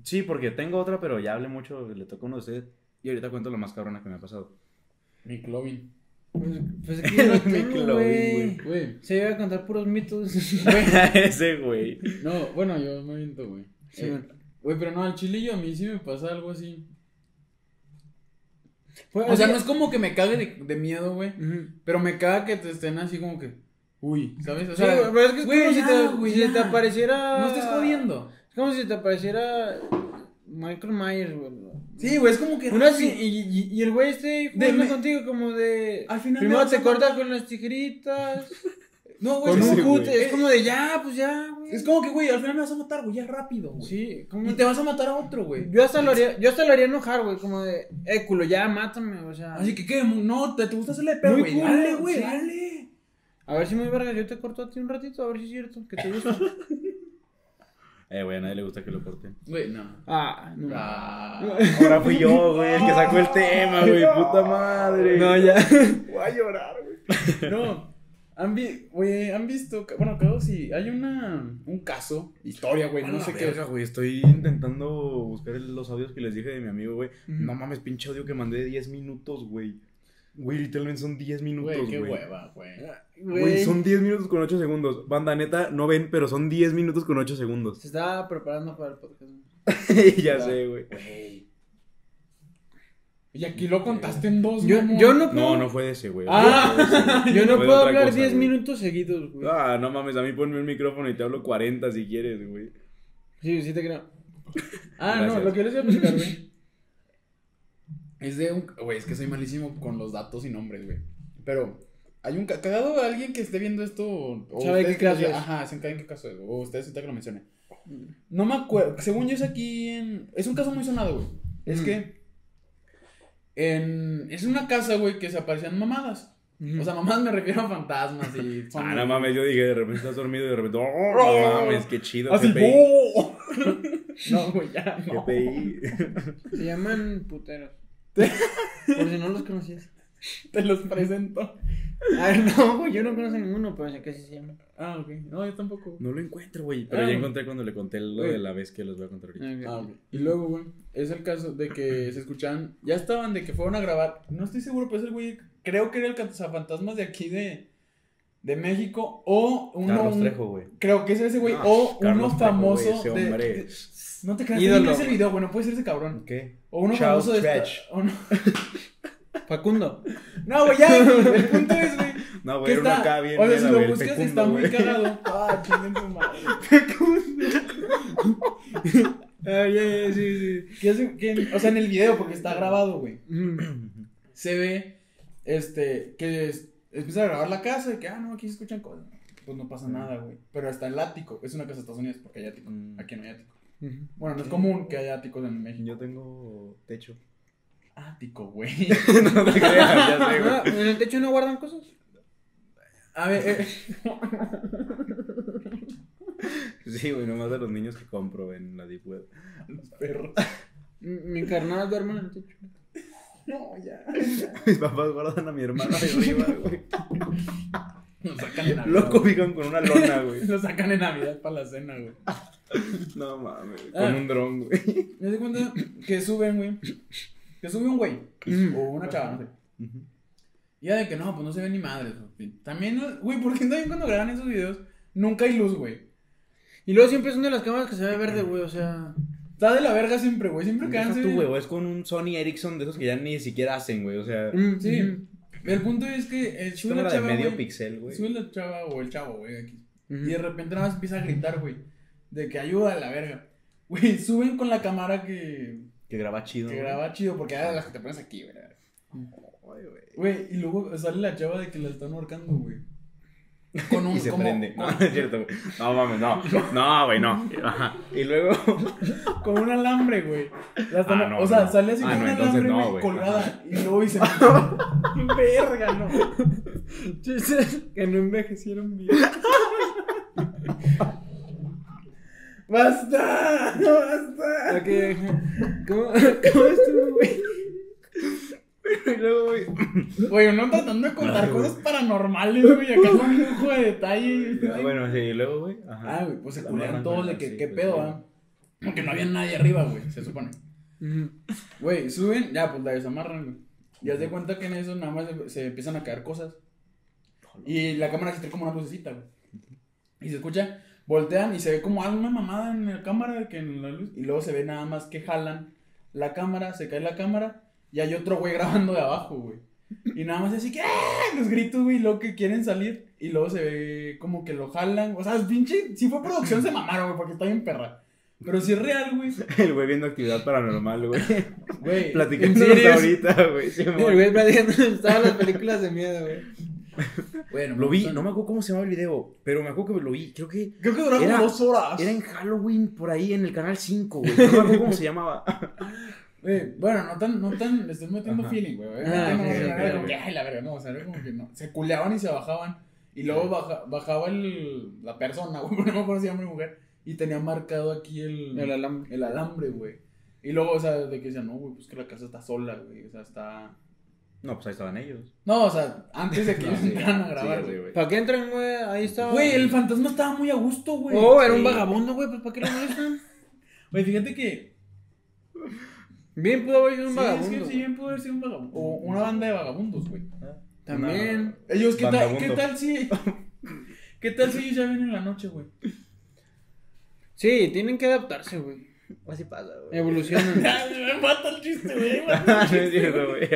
Sí, porque tengo otra, pero ya hablé mucho, le tocó uno de ustedes. Y ahorita cuento lo más cabrona que me ha pasado. Mi Clovin. Pues, pues es que yo no Mi tengo, Chloe, güey. Güey. Se iba a contar puros mitos. Ese, güey. No, bueno, yo me aviento, güey. Sí, Eh. Güey, pero no, al chilillo a mí sí me pasa algo así. O sea, no es como que me cague de, de miedo, güey. Pero me caga que te estén así como que. Uy, ¿sabes? O Sí, sea, güey, pero es que es güey, como si te, güey, si te apareciera. No estés jodiendo. Es como si te apareciera Michael Myers, güey. Sí, güey, es como que. Una y, y, y el güey esté jugando contigo como de. Al final Primero te a corta matar. con las tijeritas. No, güey, con es un sí, cúter. Es como de ya, pues ya, güey. Es como que, güey, al final me vas a matar, güey, ya rápido, güey. Sí, como. Y te vas a matar a otro, güey. Yo hasta lo haría, yo hasta lo haría enojar, güey, como de, eh, culo, ya, mátame, o sea. Así que, ¿qué? No, te, te gusta hacerle de pedo, güey. cool, Dale, güey, sí. dale. A ver si muy verga, yo te corto a ti un ratito, a ver si es cierto, que te gusta. Eh, güey, a nadie le gusta que lo corten. Güey, no. ah, no. Ah. Ahora fui yo, güey, el que sacó el tema, güey. Puta madre. No, ya. Voy a llorar, güey. No. Han, vi, güey, han visto, bueno, creo si hay una, un caso, historia, güey, no sé qué. verga, güey. Estoy intentando buscar los audios que les dije de mi amigo, güey. Ujú. No mames, pinche audio que mandé de 10 minutos, güey. Güey, literalmente son 10 minutos, Güey, qué hueva, güey. Güey, son 10 minutos con 8 segundos. Banda, neta, no ven, pero son 10 minutos con 8 segundos. Se estaba preparando para el podcast. ya sé, güey. Y aquí lo contaste en dos, Yo, mamón. yo no puedo, No, no fue de ese, güey. Ah. Ese, yo no puedo hablar cosa, 10 güey. minutos seguidos, güey. Ah, no mames, a mí ponme un micrófono y te hablo 40 si quieres, güey. Sí, sí te creo. Ah, no, lo que les voy a platicar, güey. Es de un. Güey, es que soy malísimo con los datos y nombres, güey. Pero hay un ca- cagado alguien que esté viendo esto. O ¿Sabe qué caso es? Ajá, saben en qué caso es. O ustedes ahorita que lo mencioné. No me acuerdo. Según yo es aquí en. Es un caso muy sonado, güey. Es Mm. que. En. Es una casa, güey, que se aparecían mamadas. O sea, mamadas me refiero a fantasmas y. Ah, no mames, yo dije, de repente estás dormido y de repente, oh, no mames, qué chido, Así, GPI. ¡oh! No, güey, ya, no. GPI. Se llaman puteros. Por si no los conocías. Te los presento. A ver, no, güey, yo no conozco ninguno, pero sé que así se llaman. Ah, ok. No, yo tampoco. No lo encuentro, güey. Pero Ah, ya güey. encontré cuando le conté lo de la vez que les voy a contar ahorita. Ah, ok. Y luego, güey, es el caso de que se escuchaban, ya estaban de que fueron a grabar, no estoy seguro, pero es el güey, creo que era el cazafantasmas de aquí de, de México, o uno, Carlos un- Trejo, güey. creo que es ese güey, o Carlos uno Trejo, famoso güey, ese de- hombre. de- no te creas, Ídolo, no es el güey. video, güey, no puede ser ese cabrón, ¿Qué? o uno Charles famoso de esta- Stretch. o no, Facundo. no, güey, ya, güey, el punto es, güey, No, que güey, está, acá bien. o sea, si lo buscas fecundo, está muy cagado, ah, chinguen tu madre, Ah, ya, ya, sí, sí. o sea, en el video, porque está grabado, güey, se ve este que es- empieza a grabar la casa y que ah no aquí se escuchan cosas pues no pasa nada güey pero está el ático es una casa de Estados Unidos porque hay ático Mm. aquí no hay ático bueno no es común que haya áticos en México Yo tengo techo. Ático güey no te creas, ya sé, güey. Ah, ¿En el techo no guardan cosas? a ver eh, Sí, güey, nomás de los niños que compro en la Deep Web. los perros Mi carnal duerme en el techo. no ya Mis papás guardan a mi hermano de arriba, güey. lo sacan en Navidad Loco, vivan con una lona, güey. lo sacan en Navidad para la cena güey No mames, Ah. con un dron, güey. me di cuenta que suben güey que sube un güey o una chava no sé Y ya de que no, pues no se ve ni madre. También, güey, ¿por qué también cuando graban esos videos nunca hay luz, güey? Y luego siempre son de las cámaras que se ve verde, güey, o sea. Está de la verga siempre, güey. Siempre quedan. tú, güey, es con un Sony Ericsson de esos que ya ni siquiera hacen, güey. O sea, mm, Sí. El punto es que el sube la cámara de chava, medio güey, pixel, güey. Sube la chava o el chavo, güey, aquí. Y de repente nada más empieza a gritar, güey. De que ayuda a la verga. Güey, suben con la cámara que, Que graba chido. que güey. graba chido, porque era las que te pones aquí, güey. Ay, güey. Güey, y luego sale la chava de que la están ahorcando, güey. Con un Y se como- prende. No, no es cierto, güey. No, mames, no. No, güey, no. Ajá. Y luego. Con un alambre, güey. La están- Ah, no, o sea, no. sale así Ah, con no, un entonces alambre, no, güey, güey. colgada. Y luego dice, verga, no. Que no envejecieron bien. ¡Basta! ¡Basta! Ok, ¿Cómo, cómo estuvo, güey? Y luego, güey. Güey, uno tratando de contar güey. cosas paranormales, güey. Acá con un lujo de detalle. Ah, Bueno, sí, y luego, güey. Ajá. Ah, güey, pues se culearon todos de que, sí, ¿qué pues, pedo, sí. ah? Porque no había nadie arriba, güey, se supone. Güey, suben, ya, pues la desamarran, güey. Y haz de cuenta que en eso nada más se, se empiezan a caer cosas. Y la cámara se trae como una lucecita, güey. Y se escucha, voltean y se ve como alguna mamada en la cámara que en la luz. Y luego se ve nada más que jalan la cámara, se cae la cámara. Y hay otro güey grabando de abajo, güey. Y nada más así que ¡ah! los gritos, güey, luego que quieren salir. Y luego se ve como que lo jalan. O sea, pinche, si fue producción se mamaron, güey, porque está bien perra. Pero si es real, güey. El güey viendo actividad paranormal, güey. Güey, Platicándonos serio? ahorita, güey. sí, El güey platicando estaban las películas de miedo, güey. bueno, Lo vi, no me acuerdo cómo se llama el video, pero me acuerdo que lo vi. Creo que Creo que duraba como dos horas. era en Halloween por ahí en el canal 5, güey. No me acuerdo cómo se llamaba. Bueno, no tan, no tan, le estoy metiendo Ajá. feeling, güey. Ah, no, no ok, era como ok. que, ay, la verga, no, o sea, era como que no. Se culeaban y se bajaban. Y luego baja- bajaba el, la persona, güey, no me acuerdo si era hombre o mujer. Y tenía marcado aquí el, El alambre. el alambre, güey. Y luego, o sea, de que decían, no, güey, pues que la casa está sola, güey. O sea, está. No, pues ahí estaban ellos. No, o sea, antes de que No, ellos sí, entraran a sí, grabar, sí, güey. güey. ¿Para qué entran, güey? Ahí estaba. Güey, el fantasma estaba muy a gusto, güey. Oh, era un Sí. vagabundo, güey, pues ¿para qué lo molestan? Güey, fíjate que. Bien pudo haber sido un Sí, vagabundo. es que sí, bien pudo haber sido un vagabundo. O una banda de vagabundos, güey. También. Ellos, ¿qué tal. ¿qué tal si. ¿Qué tal si ellos ya ven en la noche, güey? Sí, tienen que adaptarse, güey. Así pasa, güey. Evolucionan. Me mata el chiste, güey. no es cierto, güey.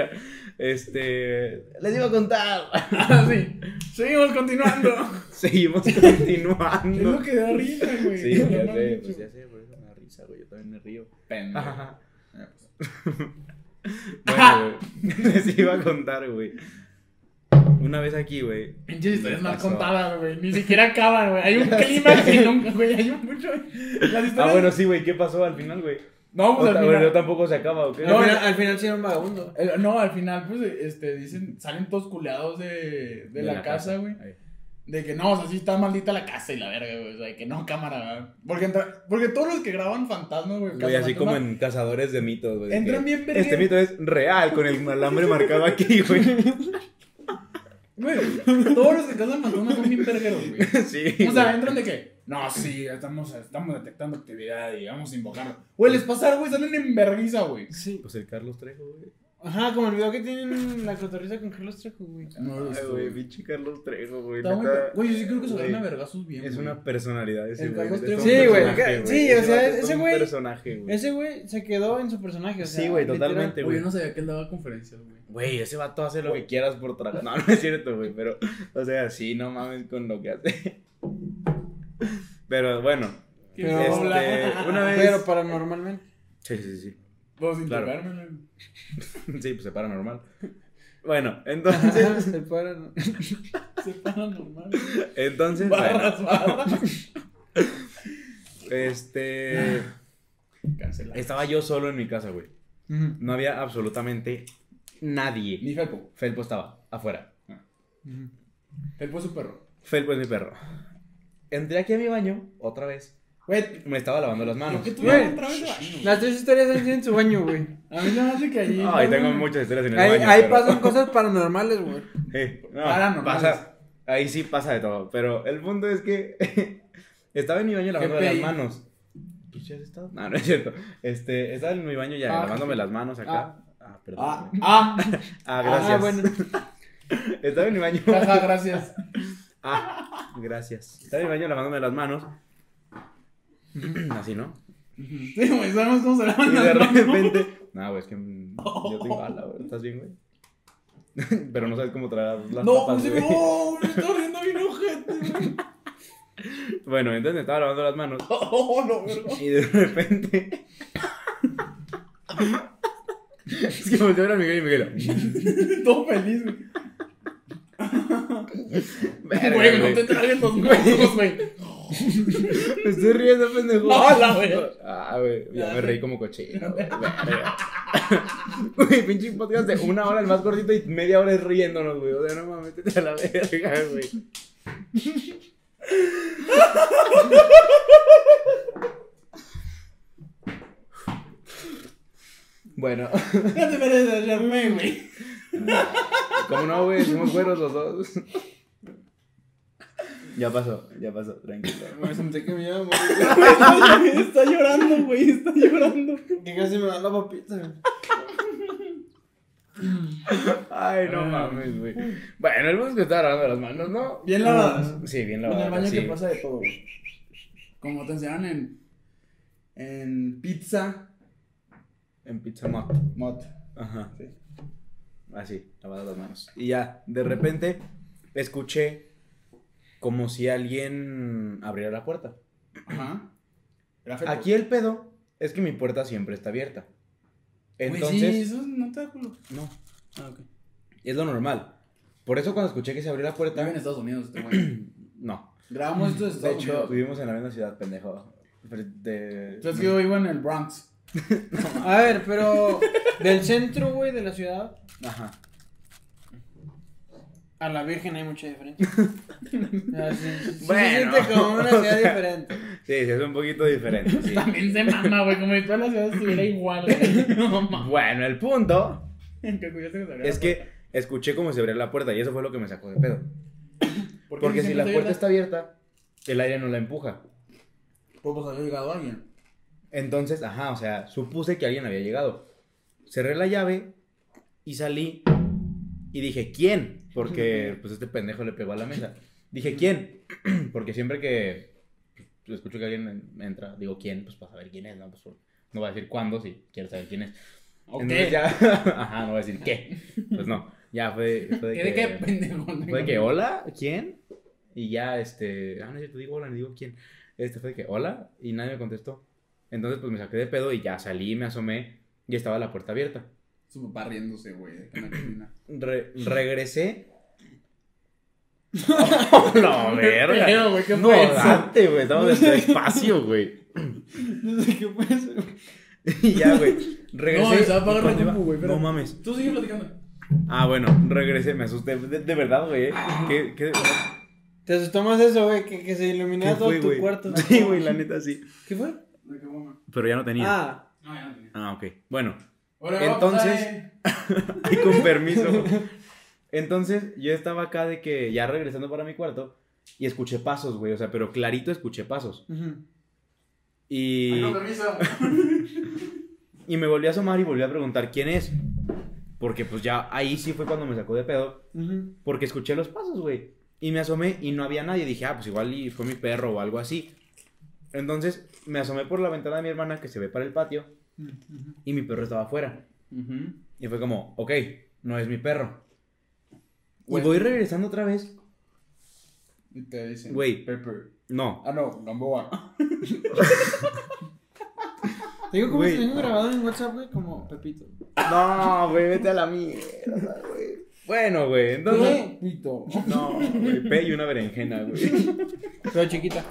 Este. Les iba a contar. Ah, sí. Seguimos continuando. Seguimos Es continuando. lo que da risa, güey. Sí, ya sé, pues ya sé, por eso me da risa, güey. Yo también me río. Pendejo. Ajá. Ya, pues. Bueno, güey. Les iba a contar, güey. Una vez aquí, güey. Pinches historias mal contadas, güey. Ni siquiera acaban, güey. Hay un clima que nunca, güey. Hay un mucho. Las historias... Ah, bueno, sí, güey. ¿Qué pasó al final, güey? No, pues O al final. bueno, tampoco se acaba, ¿o qué? No, al, final, al final sí era un vagabundo. Eh, No, al final, pues, este, dicen, salen todos culeados de, de, la, casa, güey. De que no, o sea, sí está maldita la casa y la verga, güey. O sea, que no, cámara, güey. Porque, entra- porque todos los que graban fantasmas, güey. Güey, así como en Cazadores de Mitos, güey. de Entran bien. Este mito es real, con el alambre marcado aquí, güey. Güey, todos los que cazan fantasmas son bien vergueros, güey. Sí. O sea, güey. entran de que, no, sí, estamos, estamos detectando actividad y vamos a invocarlo. Güey, les pasa güey, salen en vergüenza, güey. Sí. Pues el Carlos Trejo, güey. Ajá, como el video que tienen la cotorriza con Carlos Trejo, güey. No Ay, güey, pinche Carlos Trejo, güey. Está muy- Güey, yo sí creo que se agarran a vergazos bien, Es güey. una personalidad ese El güey. Carlos es Trejo. un Sí, güey, sí, o sea, ese un güey- personaje, güey. Ese güey se quedó en su personaje, o sea. Sí, güey, totalmente, Güey, güey. yo no sabía que él daba conferencias, güey. Güey, ese vato hace lo que quieras por trabajo. No, no es cierto, güey, pero, o sea, sí, no mames con lo que hace. Pero bueno, ¿Qué Pero- este, una vez. Pero paranormalmente. Sí, sí, sí. Vos sin Claro. Sí, pues se para normal. Bueno, entonces. Ajá, el paran- Se para normal. Entonces. Barras, bueno, barras. este. Cancela. Estaba yo solo en mi casa, güey. No había absolutamente nadie. Ni Felpo. Felpo estaba afuera. ujú. Felpo es su perro. Felpo es mi perro. Entré aquí a mi baño, otra vez. Güey, Me estaba lavando las manos. ¿por qué tú Güey, ya otra vez de baño? güey? Las tres historias han sido en su baño, güey. A mí se me hace que ahí. Ay, tengo muchas historias en el Ahí, baño. ahí pero- pasan cosas paranormales, güey. Eh, no, Paranormales. pasa. Ahí sí pasa de todo. Pero el punto es que estaba en mi baño lavando las manos. ¿Pues ya has estado? No, no es cierto. Este, estaba en mi baño ya Ah, lavándome las manos acá. Ah, perdón. Ah, ah, Ah, gracias. Ah, bueno. Estaba en mi baño. jaja, gracias. Ah, gracias. Estaba en mi baño lavándome las manos. Así, ¿no? Sí, güey, sabemos cómo se lavan Y de manos. repente. No, güey, es que yo tengo bala, güey. ¿Estás bien, güey? Pero no sabes cómo tragar las No, papas, güey. no, me está riendo bien ojete. Bueno, entonces me estaba lavando las manos. Oh, no. Y de repente. es que volteó a ver a Miguel y Miguel. Todo feliz, güey. Güey, no güey. te tragues los huevos, güey. Me estoy riendo, pendejo. No, la verga. Ah, güey. Ya me reí como cochino, güey. Güey, pinche podcast de una hora el más cortito y media hora es riéndonos, güey. O sea, no mames, métete a la verga, güey. Bueno, Ya te mereces hacerme, güey. ¿Cómo no, güey? Somos güeros los dos. Ya pasó, ya pasó, tranquilo. Me senté que me iba a morir. Está llorando, güey, está llorando. Que casi me da la papita. Ay, no mames, güey. Bueno, el bus que estaba lavando las manos, ¿no? Bien lavadas. Sí, bien En lavadas. el baño sí. que pasa de todo, güey. Como te enseñaron en. En pizza. En Pizza Mott. Mot. Ajá. Sí. Así, lavadas las manos. Y ya, de repente, escuché como si alguien abriera la puerta. Ajá. Aquí el pedo es que mi puerta siempre está abierta. Entonces, sí, eso no te da culo. no, Ah, ok. es lo normal. Por eso cuando escuché que se abrió la Vive en puerta, Estados Unidos este güey. no. Grabamos esto desde De Estados hecho, Unidos. vivimos en la misma ciudad, pendejo. De... Entonces yo vivo en el Bronx. A ver, pero del centro, güey, de la ciudad Ajá. a la Virgen hay mucha diferencia. Sí, sí, sí Bueno, se siente como una o ciudad sea, diferente. Sí, sí, es un poquito diferente. sí. También se mama, güey. Como si toda la ciudad estuviera igual, güey. No mames. Bueno, el punto Que cuidaste que se abriera es la que escuché como se abría la puerta y eso fue lo que me sacó de pedo. puerta. ¿Por qué Porque si siempre la puerta está abierta, el aire no la empuja. Pues, pues había llegado alguien. Entonces, ajá, o sea, supuse que alguien había llegado. Cerré la llave y salí y dije, ¿quién? Porque pues este pendejo le pegó a la mesa. Dije, ¿quién? Porque siempre que pues, escucho que alguien en- entra, digo, ¿quién? Pues para saber quién es, ¿no? Pues no voy a decir cuándo si quiero saber quién es. Ok. Entonces ya, ajá, no voy a decir qué. Pues no, ya fue, fue de ¿Qué de que, qué pendejo? fue de que, hola, ¿quién? Y ya, este, ah, no, yo te digo hola, ni digo quién. Este fue de que, hola, y nadie me contestó. Entonces, pues me saqué de pedo y ya salí, me asomé y estaba la puerta abierta. Su papá riéndose, güey, en la cocina. Re- regresé. ¡Oh, la verga! pedo, güey? ¿Qué no, fue eso? date, güey, estamos despacio, güey. No sé qué fue eso. Y ya, güey, regresé. No, estaba apagando y cuando la compu, güey, pero- No mames. Tú sigue platicando. Ah, bueno, regresé, me asusté. De, de verdad, güey. ¿eh? ¿Qué, qué, Te asustó más eso, güey, que, que se iluminara qué todo fue, tu güey? cuarto. Sí, güey, la neta sí. ¿Qué fue? Pero ya no tenía. Ah, No, ya no tenía. Ah, ok. Bueno, Entonces- y con permiso. Entonces, yo estaba acá de que ya regresando para mi cuarto y escuché pasos, güey. O sea, pero clarito escuché pasos. Y, Ay, no, permiso. y me volví a asomar y volví a preguntar quién es. Porque pues ya ahí sí fue cuando me sacó de pedo. Porque escuché los pasos, güey. Y me asomé y no había nadie. Dije, ah, pues igual y fue mi perro o algo así. Entonces me asomé por la ventana de mi hermana que se ve para el patio. Y mi perro estaba afuera. Y fue como, ok, no es mi perro. Y voy regresando otra vez. Y te dicen. Güey. Pepper. No. Ah, no, Gamboa. Te digo Güey. te tengo grabado en WhatsApp, güey, como Pepito. No, güey, vete a la mierda, güey. Bueno, güey, entonces. Pepito. No, güey, pe y una berenjena, güey. Pero chiquita.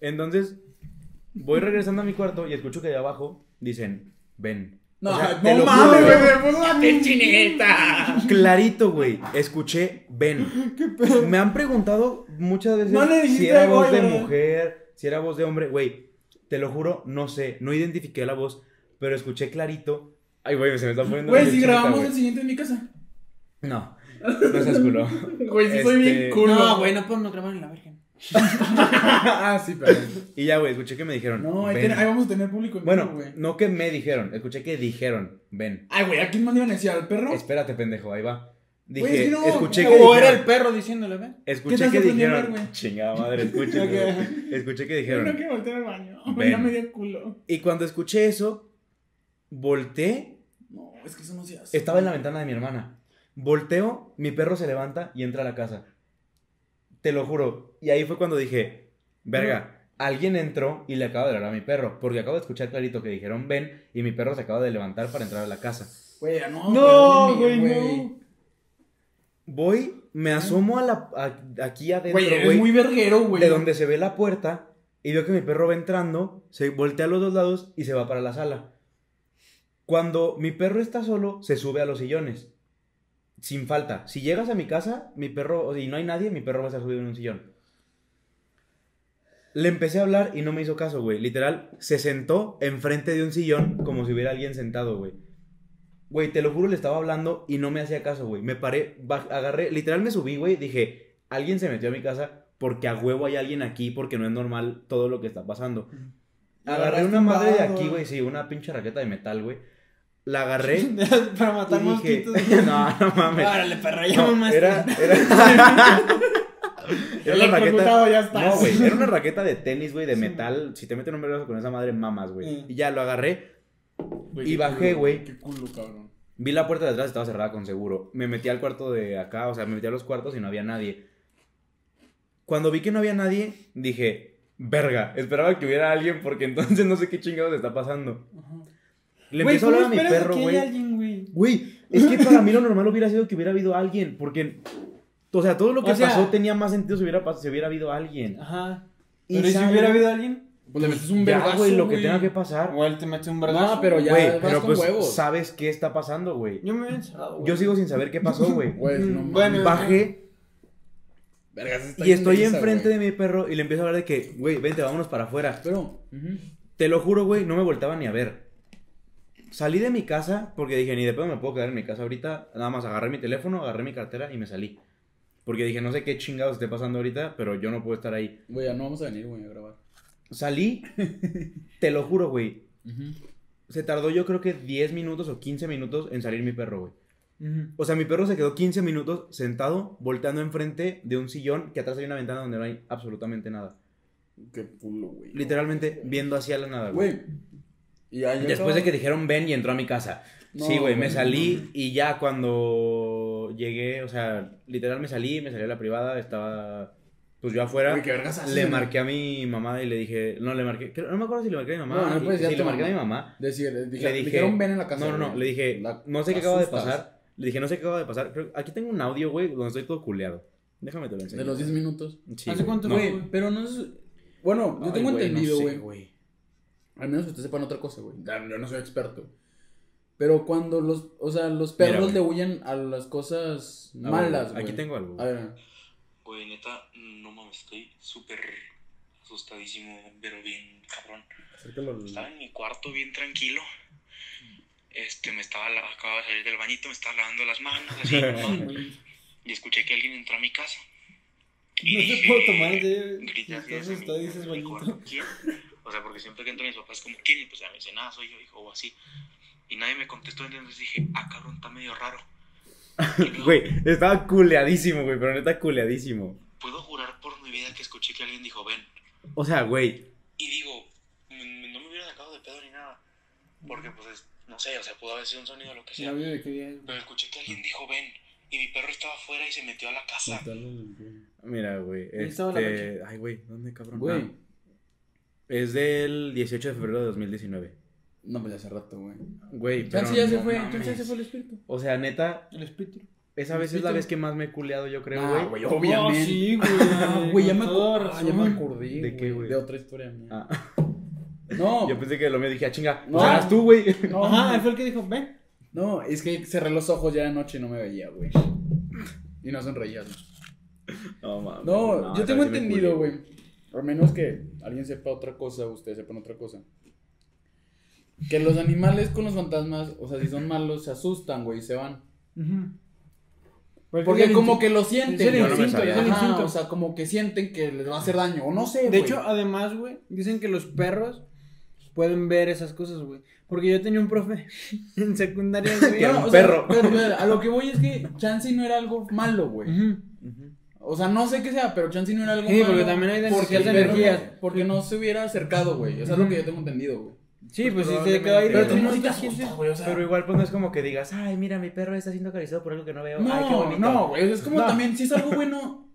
Entonces, voy regresando a mi cuarto y escucho que de abajo dicen, ven. No, O sea, te no lo mames, juro, güey, me puso la pinchineta. Clarito, güey. Escuché, ven. Me han preguntado muchas veces No si era voz güey, de mujer, si era voz de hombre. Güey, te lo juro, no sé. No identifiqué la voz, pero escuché clarito. Ay, güey, se me está poniendo. Güey, si grabamos el siguiente en mi casa. No, no seas culo. Güey, sí soy bien Este- culo. No, güey, no podemos grabar en la Virgen. ah, sí, pero. Y ya, güey, escuché que me dijeron. No, ahí, ven. ten- ahí vamos a tener público en Bueno, vivo, güey. no que me dijeron, escuché que dijeron, ven. Ay, güey, ¿a quién más le iban a decir? ¿Al perro? Espérate, pendejo, ahí va. Dije, Güey, es que no, escuché que O era el perro diciéndole, ven. escuché ¿Qué que te sorprendió dijeron, güey? chingada madre, escuché, Ok. güey. escuché que Yo dijeron, no quiero voltear al baño. Ven. Ya me dio culo. Y cuando escuché eso, volteé. No, es que eso no se hace. Estaba en la ventana de mi hermana. Volteo, mi perro se levanta y entra a la casa. Te lo juro. Y ahí fue cuando dije, verga, alguien entró y le acaba de hablar a mi perro. Porque acabo de escuchar clarito que dijeron ven y mi perro se acaba de levantar para entrar a la casa. Güey, no. Güey, no. Voy, me asomo a la, a- aquí adentro, Güey, eres güey, muy verguero, güey. de donde se ve la puerta y veo que mi perro va entrando, se voltea a los dos lados y se va para la sala. Cuando mi perro está solo, se sube a los sillones. Sin falta. Si llegas a mi casa, mi perro, y no hay nadie, mi perro va a estar subido en un sillón. Le empecé a hablar y no me hizo caso, güey. Literal, se sentó enfrente de un sillón como si hubiera alguien sentado, güey. Güey, te lo juro, le estaba hablando y no me hacía caso, güey. Me paré, agarré, literal me subí, güey. Dije, alguien se metió a mi casa porque a huevo hay alguien aquí porque no es normal todo lo que está pasando. Agarré una un madre de aquí, güey, sí, una pinche raqueta de metal, güey. La agarré y Para matar dije, mosquitos. no, no mames. Árale, perro, No, llama más. era, era, era una raqueta. ya estás. No, güey, era una raqueta de tenis, güey, de metal. Si te meten un vergazo con esa madre, mamas, güey. Y ya lo agarré, Güey, y qué bajé, culo, güey. Qué culo, cabrón. vi la puerta de atrás, estaba cerrada con seguro. Me metí al cuarto de acá, o sea, me metí a los cuartos y no había nadie. Cuando vi que no había nadie, dije, verga, esperaba que hubiera alguien porque entonces no sé qué chingados está pasando. Le empiezo a hablar a ¿cómo mi perro, güey. güey? Es que para mí lo normal hubiera sido que hubiera habido alguien, porque, o sea, todo lo que O sea- pasó tenía más sentido si hubiera, si hubiera habido alguien. Ajá. Y Pero ¿y si hubiera habido alguien? Pues le metes un Ya, vergazo, güey, lo que tenga que pasar. O él te mete un vergazo. No, pero ya Güey, vas pero con pues huevos. sabes qué está pasando, güey. Yo me encerrado, güey. Yo sigo sin saber qué pasó, güey. Güey, no mames. bueno. Bajé Vergas, está y estoy enfrente de mi perro y le empiezo a hablar de que, güey, vente, vámonos para afuera. Pero, ujú. Te lo juro, güey, no me voltaba ni a ver. Salí de mi casa porque dije, ni de pedo me puedo quedar en mi casa ahorita. Nada más agarré mi teléfono, agarré mi cartera y me salí. Porque dije, no sé qué chingados esté pasando ahorita, pero yo no puedo estar ahí. Güey, ya no vamos a venir, güey, a grabar. Salí, te lo juro, güey. se tardó yo creo que 10 minutos o 15 minutos en salir mi perro, güey. Ujú. O sea, mi perro se quedó 15 minutos sentado, volteando enfrente de un sillón que atrás hay una ventana donde no hay absolutamente nada. Qué culo, güey. Literalmente viendo hacia la nada, güey. Güey. Y ahí Después de que dijeron ven y entró a mi casa. No, sí, güey, me salí no. y ya cuando llegué, o sea, literal me salí, me salí a la privada, estaba pues yo afuera. Qué vergas le marqué a mi mamá y le dije, no, le marqué, creo- no me acuerdo si le marqué a mi mamá. No, no y- puedes sí, le marqué a mi mamá. Decir, Le dije, dije, dijeron ven en la casa. No, no, no, le dije, La- no sé qué acaba de pasar. Le dije, no sé qué acaba de pasar. Creo- aquí tengo un audio, güey, donde estoy todo culeado. Déjame te lo enseño. De los 10 minutos. Sí, ¿Hace güey. cuánto No. Güey, pero no es. Bueno, yo Ay, tengo güey, no entendido, sé, güey. Al menos que ustedes sepan otra cosa, güey. Yo no soy experto. Pero cuando los, o sea, los Mira, perros güey. le huyen a las cosas A ver, malas, güey. Aquí tengo algo. A güey. ver, Güey, neta, no mames, estoy súper asustadísimo, pero bien cabrón. acércalo al- Estaba en mi cuarto bien tranquilo. Este, me estaba, la- acababa de salir del bañito, me estaba lavando las manos, así, y escuché que alguien entró a mi casa. Y No te puedo tomar grité así Estás asustado dices bañito. O sea, porque siempre que entro mis papás como, ¿quién? Y pues ya me dice, nada, soy yo, hijo, o así. Y nadie me contestó, entonces dije, ah, cabrón, está medio raro. Güey, estaba culeadísimo, güey, pero neta culeadísimo. Puedo jurar por mi vida que escuché que alguien dijo, ven. O sea, güey, Y digo, no me hubiera sacado de pedo ni nada. Porque, pues, es- no sé, o sea, pudo haber sido un sonido o lo que ¿El sea. Pero escuché que alguien dijo, ven. Y mi perro estaba afuera y se metió a la casa. mira, güey. Este... Ay, güey, ¿dónde cabrón? Güey. Es del 18 de febrero de 2019. No, pues ya hace rato, güey. Güey, pero Chance ya se no fue, chance ya se fue el espíritu. O sea, neta, El espíritu. esa vez es la vez que más me he culeado, yo creo, güey. Ah, güey, obviamente. Oh, sí, güey. Ah, güey, ya me, Con toda acor- ah, ya me acordé. ¿De qué, güey? De otra historia mía. Ah, No, yo pensé que lo mío dije, ah, chinga, No. no, eras tú, güey. no, Ajá, él fue el que dijo, ven. no, es que cerré los ojos ya de noche y no me veía, güey. Y no sonreía. No, mames. No, yo tengo entendido, güey. Al menos que alguien sepa otra cosa, ustedes sepan otra cosa. Que los animales con los fantasmas, o sea, si son malos, se asustan, güey, y se van. Porque como que lo sienten. es el instinto, Ajá, es el instinto. O sea, como que sienten que les va a hacer daño. O no sé, De güey. hecho, además, güey, dicen que los perros pueden ver esas cosas, güey. Porque yo tenía un profe en secundaria, güey. Que era un sea, perro. pero, pero, a lo que voy es que Chansey no era algo malo, güey. Ujú. O sea, no sé qué sea, pero Chansey no era algo Sí, malo. porque también hay de porque energías. Porque no se hubiera acercado, güey. Eso es lo que yo tengo entendido, güey. Sí, pues, Pues si se quedó ahí. Pero no tú no te asustas, güey. O sea, Pero igual, pues no es como que digas, ay, mira, mi perro está siendo acariciado por algo que no veo. ay, qué No, bonito. no, güey. Es como No. también, si es algo bueno,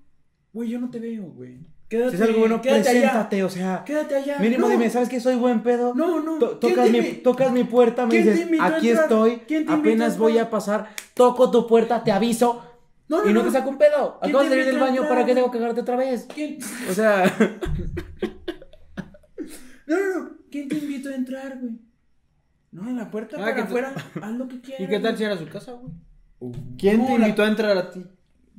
güey, yo no te veo, güey. Quédate, Si es algo bueno, quédate allá. preséntate, o sea. Quédate allá. Mínimo No, dime, ¿sabes que soy buen pedo? No, no. To- ¿Quién tocas, te mi, invi- tocas mi puerta, me ¿Quién te dices, invitó a aquí entrar? estoy, ¿Quién te invitó apenas voy entrar? a pasar, toco tu puerta, te aviso, No, no, y no, no. te saco un pedo. ¿Quién Acabas te de salir del baño? ¿para qué tengo que cagarte otra vez? ¿Quién? O sea, No, no, no. ¿Quién te invitó a entrar, güey? No, en la puerta Ah, para que te- afuera. Haz lo que quieras. ¿Y qué tal si era su casa, güey? ¿Quién No, te la- invitó a entrar a ti?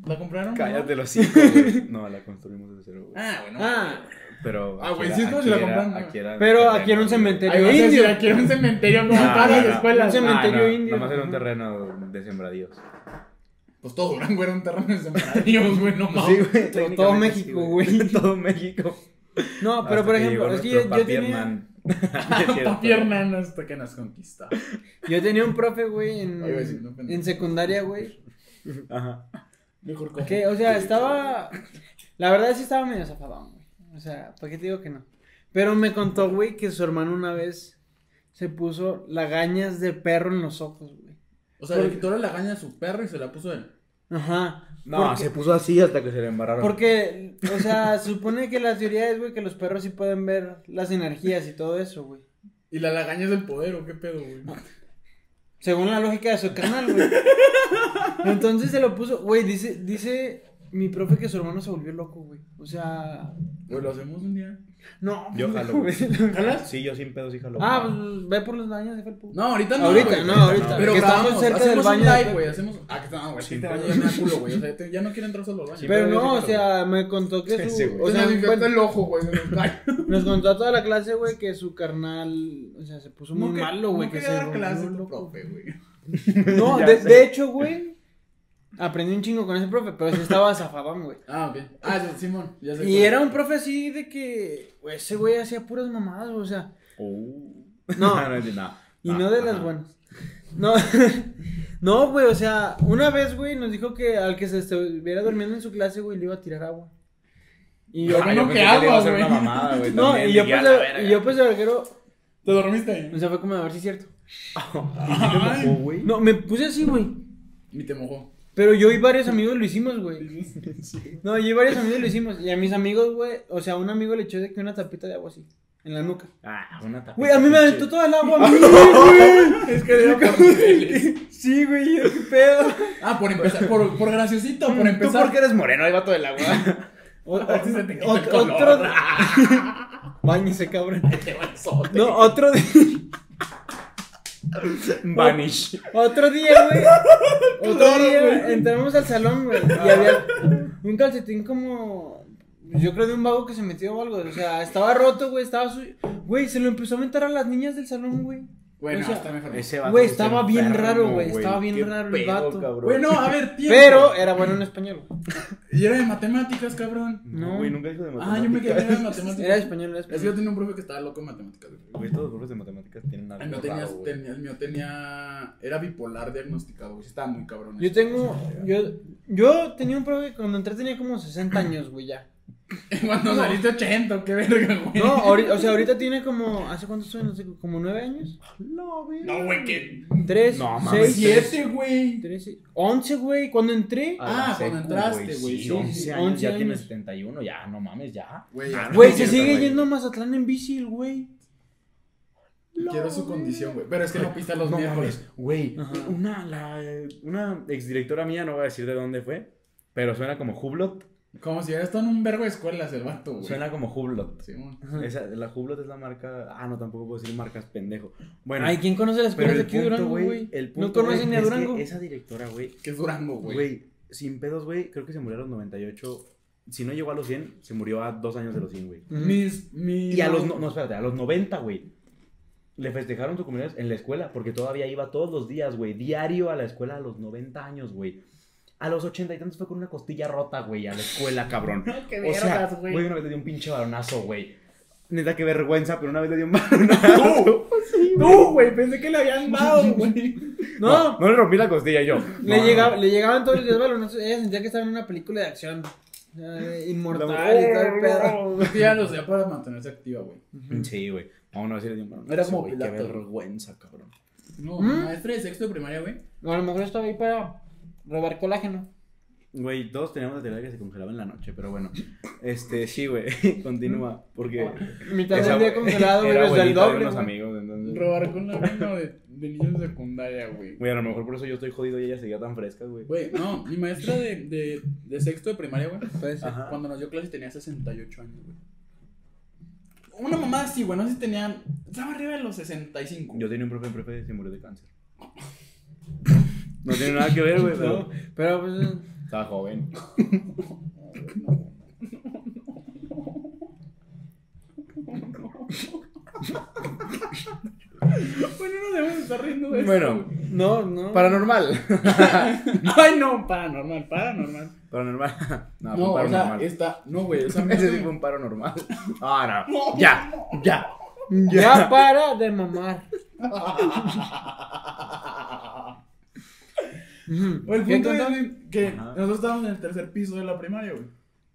¿La compraron? cállate los cinco, güey. No, la construimos desde cero, güey. Ah, bueno. Ah, Pero. Ah, güey, sí, es como si la compraron, ¿no? aquí era Pero aquí era un cementerio. Ahí vas a decir, indio. aquí era un cementerio como No, todas no, las escuelas. Un cementerio Ah, no, indio. Nomás era un terreno de sembradíos. Pues todo Durango era un terreno de sembradíos, güey, no mames. Sí, güey. todo México, sí, güey. Todo México. No, pero Hasta por ejemplo, es que yo, tenía. Papi Hernán hasta que nos conquista. yo tenía un profe, güey, en, Ay, no, en secundaria, güey. Ajá. Mejor cojo. Que, o sea, estaba. La verdad sí estaba medio zafadón, güey. O sea, ¿para qué te digo que no? Pero me contó, güey, que su hermano una vez se puso lagañas de perro en los ojos, güey. O sea, le quitó la lagaña a su perro y se la puso él. Ajá. No, porque, se puso así hasta que se le embarraron. porque, o sea, se supone que la teoría es, güey, que los perros sí pueden ver las energías y todo eso, güey. Y la lagaña es del poder, ¿o qué pedo, güey? Según la lógica de su canal, güey. Entonces se lo puso, güey, dice, dice mi profe que su hermano se volvió loco, güey. O sea, Güey, lo hacemos un día. no. Yo jalo, güey. ¿Jalas? Sí, yo sin pedo sí jalo. Ah, pues ve por los baños de Felpo. No, ahorita no. Ahorita, güey. no, ahorita. Pero Que estamos cerca hacemos del baño un live, güey. Hacemos. Ah, que está, güey. Sí, pero- baño ya me culo, güey. O sea, te- ya no quiero entrar solo al baño. Sí, Pero no, o sea, me contó que su. O se sea, me infecta bueno, el ojo, güey. nos contó a toda la clase, güey, que su carnal. O sea, se puso muy malo, güey. no que quería se clase, profe, güey. No, de hecho, güey. Aprendí un chingo con ese profe, pero sí estaba zafadón, güey. Ah, ok. Ah, sí, Simón. Ya sé Y cuál. era un profe así de que. güey, ese güey hacía puras mamadas, o sea. Oh. No. no, no, no. Y Ah, no de las buenas. No, no, güey, o sea, una vez, güey, nos dijo que al que se estuviera durmiendo en su clase, güey, le iba a tirar agua. Y yo, Ah, no, yo que agua, güey. mamada, güey. no, y yo pues, y yo pues de verguero, ¿Te dormiste ahí? o sea, fue como a ver si es cierto. Ay, mojó, güey? No, me puse así, güey. Y te mojó. Pero yo y varios amigos lo hicimos, güey. No, yo y varios amigos lo hicimos. Y a mis amigos, güey, o sea, un amigo le echó de que una tapita de agua así, en la nuca. Ah, una tapita. Güey, a mí me aventó todo el agua, a mí, güey. Es que era por niveles. Sí, güey, yo, qué pedo. Ah, por empezar, por, por graciosito, por Tú empezar. porque eres moreno, ahí va todo el agua. O- se te el color. otro. Báñese, cabrón. Te va el sote. No, otro día. Vanish. Otro día, güey. Otro día entramos al salón, güey. Y había un calcetín como. Yo creo de un vago que se metió o algo. O sea, estaba roto, güey. Estaba su... Güey, se lo empezó a aventar a las niñas del salón, güey. Bueno, O sea, está mejor. Ese vato Güey, es estaba bien raro, güey, estaba bien Qué raro el pedo, vato. cabrón. Bueno, a ver, tiempo. Pero era bueno en español. Y era de matemáticas, cabrón. No, güey, nunca dijo de Ah, matemáticas. yo me quedé en matemáticas. Era español, era Es que yo español. tenía un profe que estaba loco en matemáticas. güey. Todos los profes de matemáticas tienen El algo mío, tenía, raro, tenía- el mío tenía. Era bipolar diagnosticado, güey. Estaba muy cabrón. Yo tengo. Yo, yo tenía un profe que cuando entré tenía como 60 años, güey, ya. Cuando saliste 80, qué verga, güey. No, ahorita, o sea, ahorita tiene como. ¿Hace cuánto estoy? No sé, como 9 años. No, güey. No, güey, que. 3, No, mames, 6, siete. 7, güey. 13, 11, güey. Cuando entré. Ah, la cuando secu, entraste, güey, Sí, sí, 11 sí, años, 11 ya tiene años. 71, ya, no mames, ya. Güey. Ah, Güey, no, se sigue yendo a Mazatlán en bici, el güey. Quiero su condición, güey. Pero es que no pista los No miércoles. güey. Una, la, una exdirectora mía, no voy a decir de dónde fue, pero suena como Hublot. Como si hubiera estado en un vergo de escuelas el vato, güey. Suena como Hublot. Ajá. Esa, la Hublot es la marca. Ah, no, tampoco puedo decir marcas pendejo. Bueno, Ay, ¿quién conoce las pero escuelas de el aquí punto, Durango, güey. No conocen ni a Durango. esa directora, güey, Que es Durango, güey. güey, sin pedos, güey, creo que se murió a los 98. Si no llegó a los 100, se murió a dos años de los 100, güey. Mis, mis. Y a los, no, no, espérate, a los 90, güey. Le festejaron su cumpleaños en la escuela, porque todavía iba todos los días, güey, diario a la escuela a los 90 años, güey. A los 80 y tantos fue con una costilla rota, güey, a la escuela, cabrón. Qué o sea, vergas, güey. güey, una vez le dio un pinche baronazo, güey. Neta, qué vergüenza, pero una vez le dio un baronazo. Sí, güey. No, güey, pensé que le habían dado, güey. No, No le rompí la costilla yo. le, No. llegaba, le llegaban todos los días balonazos. Ella sentía que estaba en una película de acción. eh, inmortal y el pedo. Ya lo hacía para mantenerse activa, güey. Sí, güey. A una vez sí le dio un baronazo. Era como güey, Qué vergüenza, cabrón. No, ¿Mm? maestra de sexto de primaria, güey. A lo mejor estaba ahí para robar colágeno. Güey, todos teníamos la teoría que se congelaba en la noche, pero bueno. Este, sí, güey. Continúa. Porque. Mitad del día congelado, güey, desde el doble. unos güey. amigos, entonces. Robar con la mano de, de niños de secundaria, güey. Güey, a lo mejor por eso yo estoy jodido y ella seguía tan fresca, güey. Güey, no, mi maestra de, de, de sexto de primaria, güey. Cuando nos dio clase tenía 68 años, güey. Una mamá así, güey, no sé si tenía. Estaba arriba de los 65. Yo tenía un profe en prefe que se murió de cáncer. No tiene nada que ver, güey, pero. No, pero pues. Estaba joven. Bueno, no debemos estar riendo de Bueno, No, no. paranormal. Ay, no, paranormal, paranormal. Paranormal. No, No, fue un o sea, normal. esta. No, güey, o sea, Ese sí fue un paro normal. Ah, no. No. Ya, ya. Ya para de mamar. Ujú. O el ¿Qué punto es que Ajá. nosotros estábamos en el tercer piso de la primaria, güey.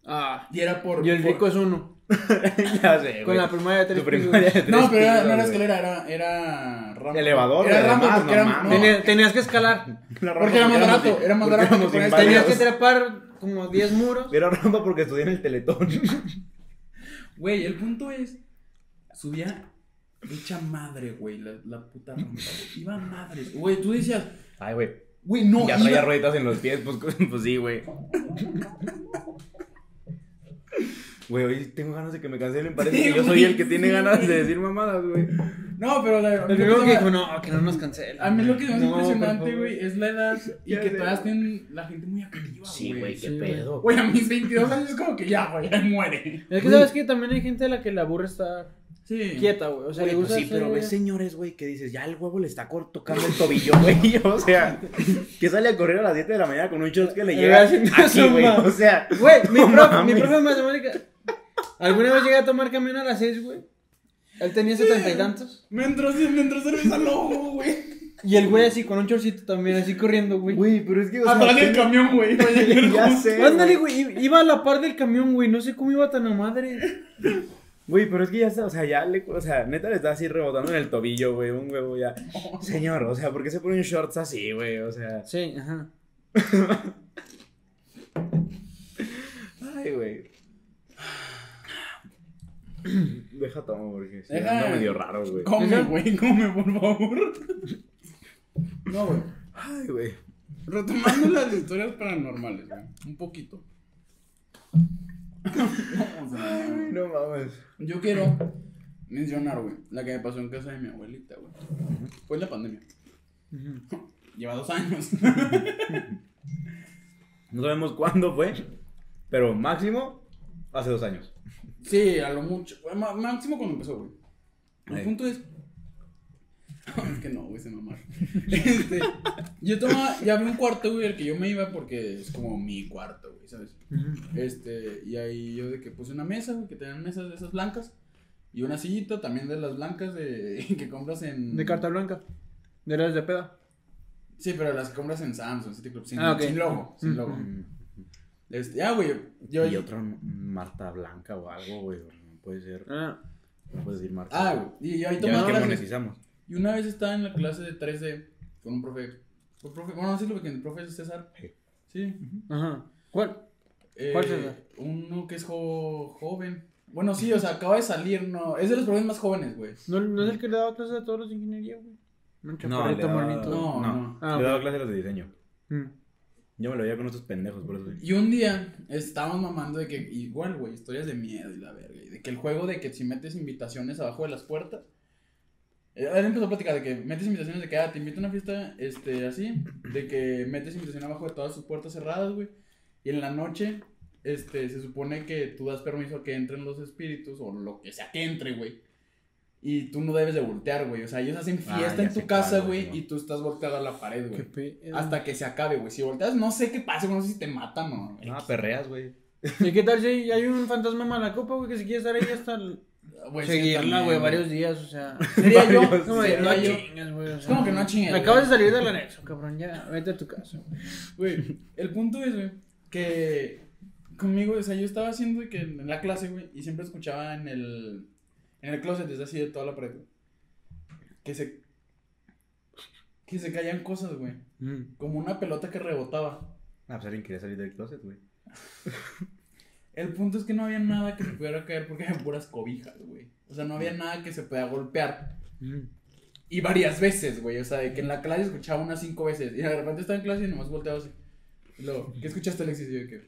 Ah. Y era por. Y el por- rico es uno. ya sé, Con güey. la primaria de tres Tu primaria de pisos. tres No, pero era, no era escalera, era, era rampa. Elevador, Era rampa además, porque no era, no, tenías que escalar. Porque era más barato, era más barato. Tenías que trepar como 10 muros. Era rampa porque estudié en el Teletón. Güey, el punto es. Subía hecha madre, güey, la, la puta rampa. Iba madres. Güey, tú decías, Ay, güey. Güey, no. ya iba- traía rueditas en los pies, pues, pues sí, güey. Güey, hoy tengo ganas de que me cancelen. Parece Sí, que yo soy el que tiene ganas de decir mamadas, güey. No, pero la, El lo que dijo, no, que no nos cancelen. A mí lo que me hace No, por impresionante, güey, es la edad y que todavía tienen la gente muy activa, Sí, güey, qué sí, pedo. Güey, a mis 22 años es como que ya, güey, ya muere. Es que sabes que también hay gente a la que le aburre estar Sí. quieta, güey. O sea, Güey, le pues gusta sí, pero ves señores, güey, que dices, ya el huevo le está tocando el tobillo, güey. O sea, que sale a correr a las 7 de la mañana con un short que le Eh, llega aquí, güey. O sea, Güey, mi, No profe, mi profe de matemática. ¿Alguna vez llegué a tomar camión a las 6, güey? Él tenía setenta y tantos. Me entró, me entró cerveza al ojo, güey. Y el güey así con un chorcito también, así corriendo, güey. Güey, pero es que, o sea, Atrás del tengo- camión, güey. Ya sé. Ándale, güey. Iba a la par del camión, güey. No sé cómo iba tan a madre. Güey, pero es que ya está, o sea, ya le, o sea, neta le está así rebotando en el tobillo, güey, un huevo ya. Señor, o sea, ¿por qué se pone un shorts así, güey? O sea, Sí, ajá. ay, güey. Deja tomo porque sí, Deja- medio raro, güey. Come, güey, come, por favor. No, güey. Ay, güey. Retomando las historias paranormales, güey. Un poquito. No mames. Yo quiero mencionar, güey, la que me pasó en casa de mi abuelita, güey. Fue la pandemia. Lleva dos años. No sabemos cuándo fue, pero máximo hace dos años. Sí, a lo mucho. Máximo cuando empezó, güey. El punto es. es que no, güey, se mamar. Este, yo tomaba, ya había un cuarto, güey, al que yo me iba porque es como mi cuarto, güey, ¿sabes? Este, y ahí yo de que puse una mesa, güey, que tenían mesas de esas blancas. Y una sillita también de las blancas de que compras en. De carta blanca. De las de peda. Sí, pero las que compras en Samsung, City Club, sin, Ah, sin logo, sin logo. Mm. Este, ya, güey, yo. y otro Marta Blanca o algo, güey. No puede ser. Ah. No puedes decir Marta. Ah, güey, y yo ahí Ya ves tomaba que monetizamos. Y una vez estaba en la clase de 3D con un profe. un profe bueno, no sé lo que el profe es César. Sí. Sí. Ajá. ¿Cuál? Eh, ¿Cuál César? Uno que es jo- joven. Bueno, sí, o sea, acaba de salir, no. Es de los profes más jóvenes, güey. ¿No, ¿No es el que le daba clases a todos los de ingeniería, güey? No, le daba-. No, no. no. Ah, le daba clases a los de diseño. Mm. Yo me lo veía con estos pendejos, por eso. Y un día estábamos mamando de que, igual, güey, historias de miedo y la verga. Y de que el juego de que si metes invitaciones abajo de las puertas. Eh, él empezó a platicar de que metes invitaciones de que, ah, te invito a una fiesta, este, así. De que metes invitación abajo de todas sus puertas cerradas, güey. Y en la noche, este, se supone que tú das permiso a que entren los espíritus o lo que sea que entre, güey. Y tú no debes de voltear, güey. O sea, ellos hacen Ah, fiesta en tu casa, güey, y tú estás volteado a la pared, güey. Hasta que se acabe, güey. Si volteas, no sé qué pasa, güey, no sé si te matan o. Ah, perreas, güey. ¿Y qué tal si hay un fantasma malacopa, güey, que si quiere estar ahí hasta el... Güey, seguirla, güey, varios días, o sea... Sería yo. No, güey, no yo. chingues, güey. o sea, ¿Cómo que no chingues, güey? Acabas de salir del anexo, cabrón, ya, vete a tu casa. Güey, el punto es, güey, que conmigo, o sea, yo estaba haciendo que en la clase, güey, y siempre escuchaba en el, en el closet, desde así de toda la pared, güey, que se, que se caían cosas, güey, Mm. como una pelota que rebotaba. Ah, pues alguien quería salir del closet, güey. El punto es que no había nada que se pudiera caer porque eran puras cobijas, güey. O sea, no había nada que se pudiera golpear. Mm. Y varias veces, güey. O sea, de que en la clase escuchaba unas cinco veces. Y de repente estaba en clase y nomás volteaba así. Y luego, ¿qué escuchaste, Alexis? Y yo que,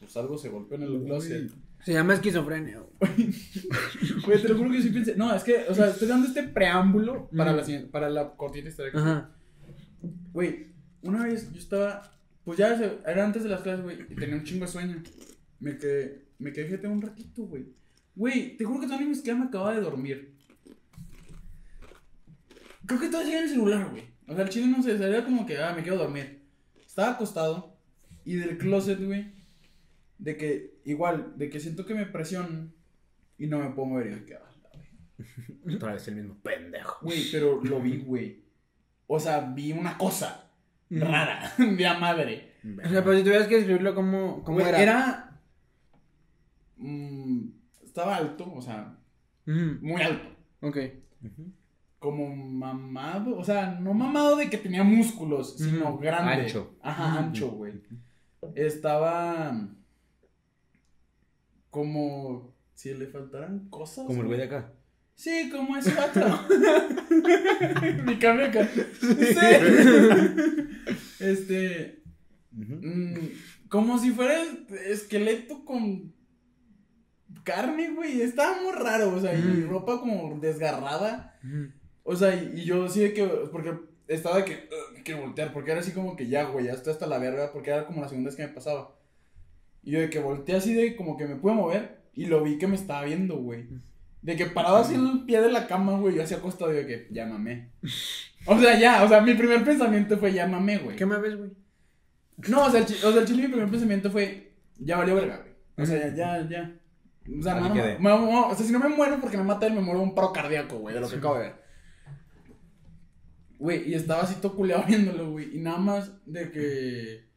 pues algo se golpeó en el closet. Se llama esquizofrenia, güey. Güey, te lo juro que sí pensé. No, es que, o sea, estoy dando este preámbulo para, Mm. la, siguiente- para la cortita historia. que- Ajá. Güey, una vez yo estaba. Pues ya era antes de las clases, güey. Y tenía un chingo de sueño. Me quedé. Me quedé fíjate, un ratito, güey. Güey, te juro que todavía ni siquiera me acababa de dormir. Creo que todavía en el celular, güey. O sea, el chile no sé, era como que, ah, me quiero dormir. Estaba acostado. Y del closet, güey. De que, igual, de que siento que me presionan. Y no me puedo mover. Y de que, ah, güey. Otra vez el mismo pendejo. Güey, pero lo vi, güey. O sea, vi una cosa Mm. rara, de a madre. O sea, pero si tuvieras que describirlo como, como era. era. Mm, estaba alto, o sea, Mm. muy alto. Ok. Como mamado, o sea, no mamado de que tenía músculos, sino grande. Ancho. Ajá, ancho, güey. Estaba. Como. Si le faltaran cosas. Como el güey de acá. Sí, como ese vato. Mi cambio acá. Sí. Este. Mm, como si fuera esqueleto con carne, güey. Estaba muy raro, o sea, y Mm. ropa como desgarrada. Mm. O sea, y, y yo así de que. Porque estaba de que. "Ugh, me quiero voltear. Porque era así como que ya, güey, ya estoy hasta la verga. Porque era como la segunda vez que me pasaba. Y yo de que volteé así de como que me pude mover. Y lo vi que me estaba viendo, güey. De que parado así en el pie de la cama, güey. Yo así acostado y de que ya mamé. O sea, ya, o sea, mi primer pensamiento fue ya mamé, güey. ¿Qué me ves, güey? No, o sea, el, o sea, el chile mi primer pensamiento fue ya valió verga, güey. O sea, ya, ya, ya. O sea, no, quedé. me- me- o sea, si no me muero porque me mata él, me muero un paro cardíaco, güey, de lo que acabo de ver. Güey, y estaba así todo culeado viéndolo, güey. Y nada más de que.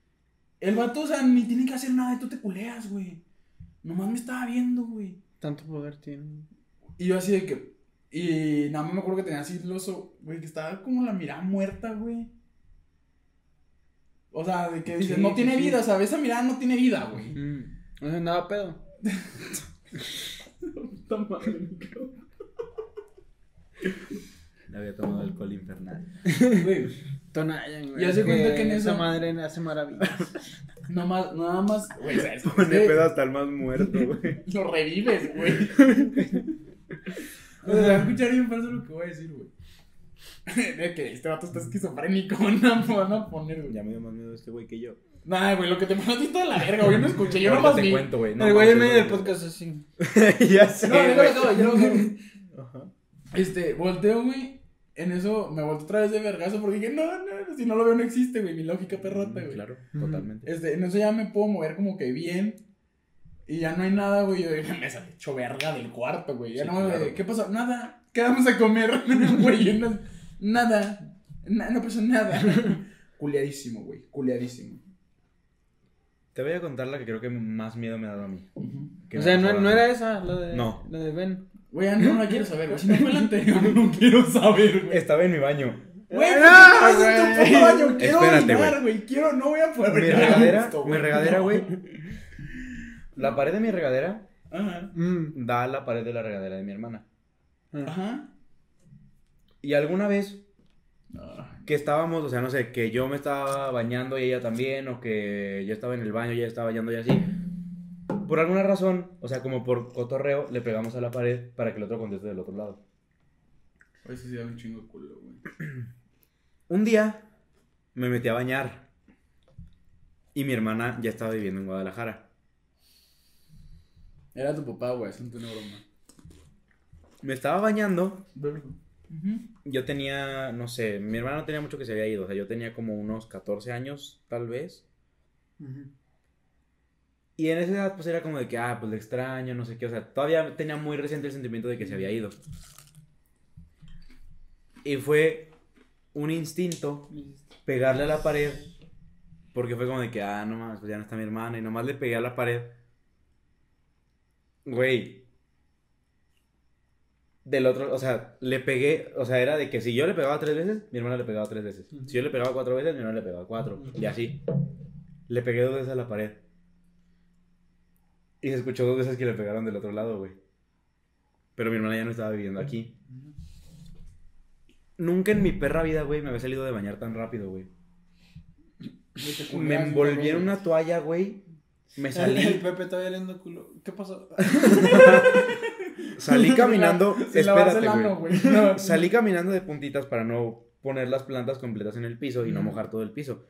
El vato, o sea, ni tiene que hacer nada y tú te culeas, güey. Nomás me estaba viendo, güey. Tanto poder tiene. Y yo así de que. Y nada más me acuerdo que tenía así el oso, güey, que estaba como la mirada muerta, güey. O sea, de que dices, Sí, no tiene sí. vida, ¿sabes? Esa mirada no tiene vida, güey. Mm. No se andaba pedo. Puta madre. Le había tomado alcohol infernal. Güey, Tonayan, güey. Ya se cuenta que en esa madre hace maravillas. no más, nada más, güey, o sea, es- Pone pedo hasta el más muerto, güey. Lo revives, güey. O sea, se va a escuchar bien falso lo que voy a decir, güey. De que este vato está esquizofrénico, no me van a poner, güey. Ya me dio más miedo este güey que yo. Nah, güey, lo que te pasó a ti está de la verga, güey. Yo no escuché, yo nomás vi. cuento, güey. No, el güey en medio del podcast así. ya sé. No, yo lo acabo, yo no lo acabo. Ajá. Este, volteo, güey. En eso me volteo otra vez de vergazo porque dije, no, no, si no lo veo no existe, güey. Mi lógica perrota, güey. Claro, totalmente. Este, en eso ya me puedo mover como que bien. Y ya no hay nada, güey. Yo dije, me salí hecho verga del cuarto, güey. Ya Sí, no me claro. ¿Qué pasó? Nada. Quedamos a comer, güey. nada. Na- no pasó nada. Culeadísimo, güey. Culeadísimo. Te voy a contar la que creo que más miedo me ha dado a mí. Que O me sea, no, no era esa, lo de, No. lo de Ben. Güey, ya no la quiero saber, güey. Si no fue la anterior, no quiero saber, güey. Estaba en mi baño. Güey, ¡No, ¿por qué no vas en tu güey! puto baño? Quiero Espérate, orinar, güey. Quiero, no voy a poder Mi regadera, gusto, mi regadera, No. güey. La pared de mi regadera Ajá. Mm. da a la pared de la regadera de mi hermana. Ajá. Y alguna vez Ah, que estábamos, o sea, no sé, que yo me estaba bañando y ella también, o que yo estaba en el baño y ella estaba bañando y así. Por alguna razón, o sea, como por cotorreo, le pegamos a la pared para que el otro conteste del otro lado. Eso sí da un chingo de culo, güey. Un día me metí a bañar y mi hermana ya estaba viviendo en Guadalajara. Era tu papá, güey. No tiene broma. Me estaba bañando, Yo tenía, no sé, mi hermana no tenía mucho que se había ido, o sea, yo tenía como unos 14 años, tal vez. Y en esa edad, pues era como de que, ah, pues le extraño, no sé qué. O sea, todavía tenía muy reciente el sentimiento de que se había ido. Y fue un instinto pegarle a la pared. Porque fue como de que, ah, no mames, pues ya no está mi hermana. Y nomás le pegué a la pared. Güey. Del otro, o sea, le pegué, o sea, era de que si yo le pegaba tres veces, mi hermana le pegaba tres veces. Si yo le pegaba cuatro veces, mi hermana le pegaba cuatro. Y así. Le pegué dos veces a la pared. Y se escuchó dos veces que le pegaron del otro lado, güey. Pero mi hermana ya no estaba viviendo aquí. Nunca en mi perra vida, güey, me había salido de bañar tan rápido, güey. Me envolví en una toalla, güey. Me El, salí, Pepe todavía leyendo culo. ¿Qué pasó? salí caminando. Espérate, güey. No. Salí caminando de puntitas para no poner las plantas completas en el piso y no mojar todo el piso.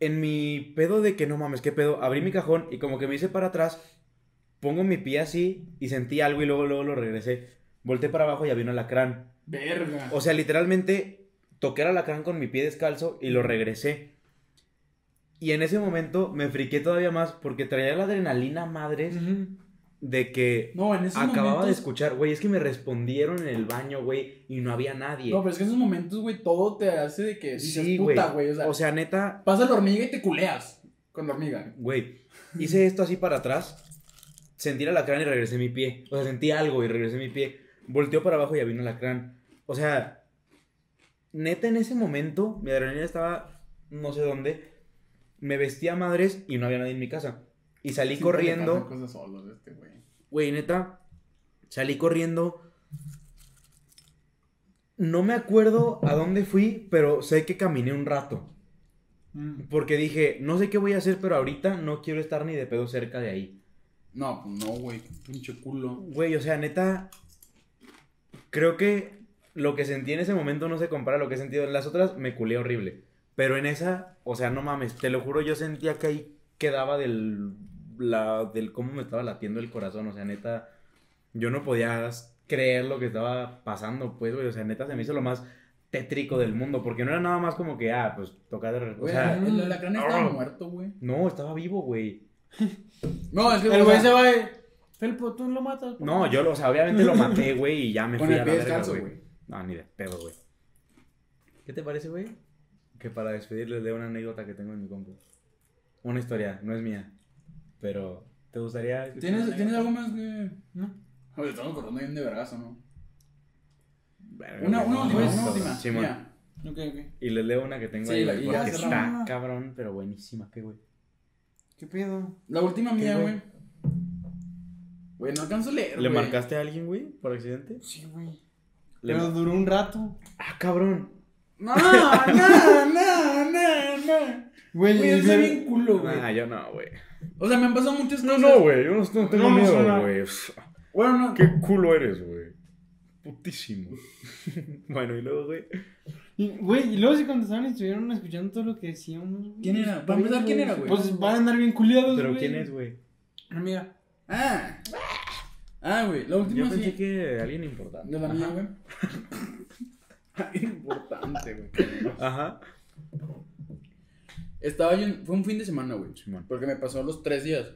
En mi pedo de que no mames, qué pedo, abrí mi cajón y como que me hice para atrás, pongo mi pie así y sentí algo y luego, luego lo regresé. Volté para abajo y había un alacrán. Verga. O sea, literalmente toqué el alacrán con mi pie descalzo y lo regresé. Y en ese momento me friqué todavía más porque traía la adrenalina madres. De que no, en esos acababa de escuchar, güey, es que me respondieron en el baño, güey, y no había nadie. No, pero es que en esos momentos, güey, todo te hace de que dices, sí, güey. puta, güey. O sea, O sea, neta, pasa la hormiga y te culeas con la hormiga. güey, hice esto así para atrás, sentí el alacrán y regresé mi pie. O sea, sentí algo y regresé mi pie. Volteó para abajo y había un alacrán. O sea, neta en ese momento, mi adrenalina estaba no sé dónde. Me vestía a madres y no había nadie en mi casa. Y salí le corriendo. cosas solos este, güey. Güey, neta, salí corriendo. No me acuerdo a dónde fui, pero sé que caminé un rato. Mm. Porque dije, no sé qué voy a hacer, pero ahorita no quiero estar ni de pedo cerca de ahí. No, pues no, güey. Pinche culo. Güey, o sea, neta, creo que lo que sentí en ese momento no se compara a lo que he sentido en las otras, me culé horrible. Pero en esa, o sea, no mames, te lo juro, yo sentía que ahí quedaba del, la, del cómo me estaba latiendo el corazón, o sea, neta, yo no podía creer lo que estaba pasando, pues, güey, o sea, neta, se me hizo lo más tétrico del mundo, porque no era nada más como que, ah, pues, tocar O Güey, sea, el alacrán estaba muerto, güey. no, estaba vivo, güey. No, es que. El güey se va. Felpo, tú lo matas. por No, yo, lo- o sea, obviamente lo maté, güey, y ya me Con fui el a la pie verga, güey. No, ni de pedo, güey. ¿Qué te parece, güey? Que para despedirles de una anécdota que tengo en mi compu. Una historia, no es mía. Pero, ¿te gustaría? ¿Tienes, ¿Tienes algo más que.? No. Oye, estamos acordando bien de vergazo, ¿no? Verga, Una, una última, no, una última. Simón. Ya. Ok, ok. Y les leo una que tengo Sí, ahí, güey, y ya porque está cabrón, pero buenísima, ¿qué, güey? ¿Qué pedo? La última ¿Qué, mía, güey? güey. No alcanzo a leer. ¿Le marcaste a alguien, güey, por accidente? Sí, güey. Le Pero duró un rato. Ah, cabrón. No, no, no, no, no. Güey, Güey, y está me- bien culo, güey. Ah, yo no, güey. O sea, me han pasado muchas No, cosas. no, güey, yo no, no tengo No, no miedo, güey. Bueno, no. Qué culo eres, güey. Putísimo. bueno, y luego, güey. y- Güey, y luego se contestaban y estuvieron escuchando todo lo que decíamos. güey. ¿Quién era? Para empezar, ¿quién era, güey? Pues van a andar bien culiados, Pero güey. ¿quién es, güey? Una amiga. Ah. Ah, güey. La última Yo pensé sí. que alguien importante. De la mía, güey. Importante, güey. Ajá. Estaba yo. en- Fue un fin de semana, güey. Simón. Porque me pasó los tres días.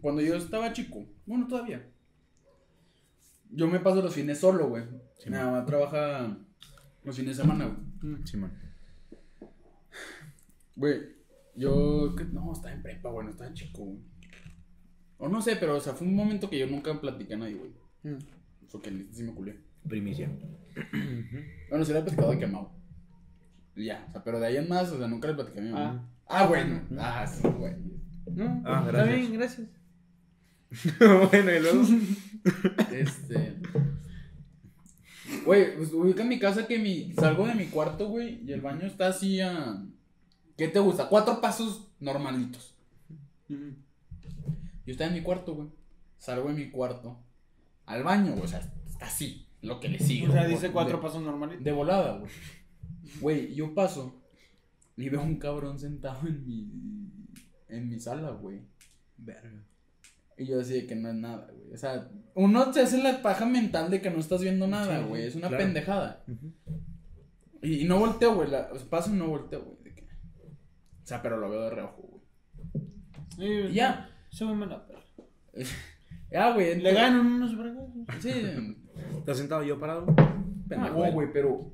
Cuando yo estaba chico. Bueno, todavía. Yo me paso los fines solo, güey. Mi mamá trabaja los fines de semana, güey. Simón. Güey, yo. No, estaba en prepa, güey. No estaba chico, güey. O no sé, pero, o sea, fue un momento que yo nunca platiqué a nadie, güey. Mm. Porque sí me culé. Primicia. Bueno, sí le he platicado de quemado. Ya, o sea, pero de ahí en más, o sea, nunca le platicé a mi Ah. mamá. Ah, bueno. Ah, sí, güey. No, Ah, está gracias. bien, gracias. bueno, y luego. Este. Güey, pues ubica en mi casa que mi. Salgo de mi cuarto, güey, y el baño está así a. ¿Qué te gusta? Cuatro pasos normalitos. Yo estaba en mi cuarto, güey. Salgo de mi cuarto. Al baño, güey. O sea, está así. Lo que le sigue. O sea, dice de- cuatro pasos normales. De volada, güey. Güey, yo paso y veo un cabrón sentado en mi. En mi sala, güey. Verga. Y yo decía que no es nada, güey. O sea, uno se hace la paja mental de que no estás viendo nada, Sí, güey. Es una claro. pendejada. Y, y no volteo, güey. la- O sea, paso y no volteo, güey. de que- O sea, pero lo veo de reojo, güey. Y ya. Se me la perra. Ya, güey. Le ganan unos brazos. Sí. ¿Estás sentado yo parado? No, güey, pero.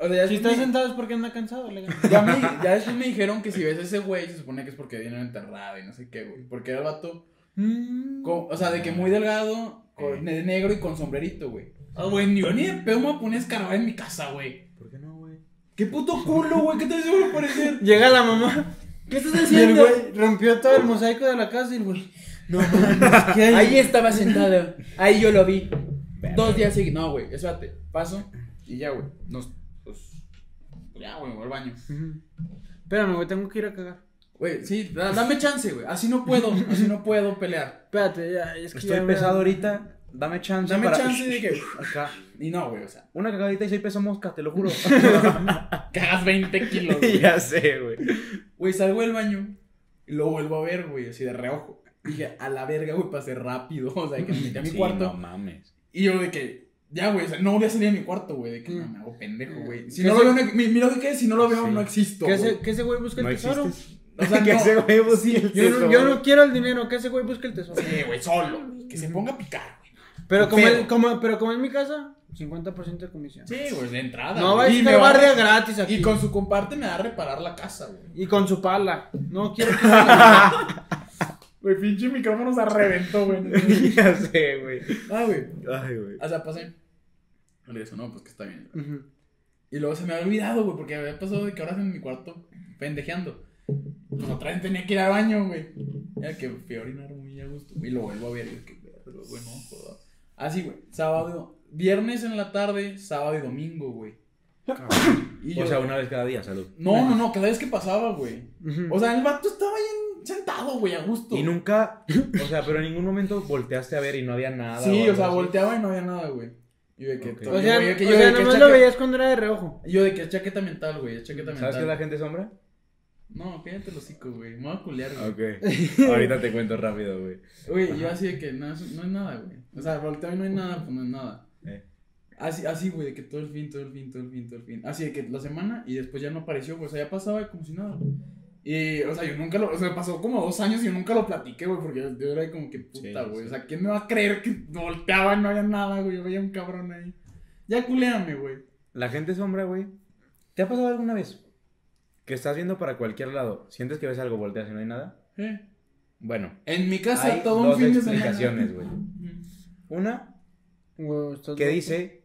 O sea, ya Si estás me- sentado es porque anda cansado, le ya, me, ya después me dijeron que si ves a ese güey, se supone que es porque viene enterrado y no sé qué, güey. Porque era el vato. Mm. con- o sea, de que muy delgado, con, de negro y con sombrerito, güey. Ah, güey, ni, yo ni de pedo me voy a poner en mi casa, güey. ¿Por qué no, güey? ¿Qué puto culo, güey? ¿Qué te va a parecer? Llega la mamá. ¿Qué estás Y el haciendo? güey rompió todo el mosaico de la casa y el güey. No mames, ¿qué hay? Ahí estaba sentado. Ahí yo lo vi. Dos días seguidos. No, güey, espérate. Paso y ya, güey. Nos. Pues. Ya, güey, voy al baño. Espérame, güey, tengo que ir a cagar. Güey, sí, da- dame chance, güey. Así no puedo. Así no puedo pelear. Espérate, ya, es que Estoy ya me- pesado ahorita. Dame chance. Dame para- chance de que. Acá. Y no, güey, o sea. Una cagadita y soy peso mosca, te lo juro. Cagas 20 kilos, güey. ya sé, güey. Güey, salgo del baño y lo vuelvo a ver, güey, así de reojo. Dije, a la verga, güey, pasé rápido. O sea, que me metí a mi Sí, cuarto. No mames. Y yo de que, ya, güey, o sea, no voy a salir de mi cuarto, güey, de que Mm. no me hago pendejo, güey. Si ¿Qué no lo veo, no- mi, mi lógica es, si no lo veo, Sí. no existo, Que güey. ese, que ese güey busque el No tesoro. existes. O sea, que no. ese güey busque el Yo no, tesoro. yo no quiero el dinero, que ese güey busque el tesoro. Sí, güey, solo, güey, que se ponga a picar, güey. Pero como, Pero- el- como, pero como en mi casa, 50% de comisión. Sí, güey, de entrada. No va güey. a Y estar gratis aquí. Y con su comparte me va a reparar la casa, güey. Y con su pala. No quiero que... Güey, pinche micrófono se reventó, güey. ya sé, güey. ah, güey. Ay, güey. O sea, pasé. Le eso, no, pues que está bien. Y luego se me había olvidado, güey, porque había pasado de que ahora en mi cuarto pendejeando. Pues otra vez tenía que ir al baño, güey. Ya que fui a orinar muy a gusto. Y lo vuelvo a ver, y yo, verga, güey, no, joder. Así, güey, sábado, viernes en la tarde, sábado y domingo, güey. Y yo- O sea, una vez cada día, salud. No, no, no, cada vez que pasaba, güey. O sea, el vato estaba ahí sentado, güey, a gusto. Y nunca, o sea, pero en ningún momento volteaste a ver y no había nada. Sí, o sea, así. volteaba y no había nada, güey. Y yo de que... Ok. todo- o sea, yo de que- o yo sea de que nomás chaqueta- lo veías cuando era de reojo. Yo de que es chaqueta mental, güey, es chaqueta mental. ¿Sabes qué es la gente sombra? No, cállate el hocico, güey. Me voy a culear, güey. Ok. Ahorita te cuento rápido, güey. Güey, yo así de que no, es- no es nada, güey. O sea, volteo y no hay nada, pues no es nada. Eh. Así, así, güey, de que todo el fin, todo el fin, todo el fin, todo el fin. Así de que la semana y después ya no apareció, güey. O sea, ya pasaba como si nada. güey. Y, o sea, yo nunca lo. O sea, pasó como dos años y yo nunca lo platiqué, güey, porque yo, yo era como que puta, güey. sí. O sea, ¿quién me va a creer que volteaba y no había nada, güey? Yo veía un cabrón ahí. Ya culéame, güey. La gente sombra, güey. ¿Te ha pasado alguna vez que estás viendo para cualquier lado, sientes que ves algo, volteas y no hay nada? ¿Eh? Bueno, En mi casa hay todo un dos fin explicaciones, güey. Una que loco. dice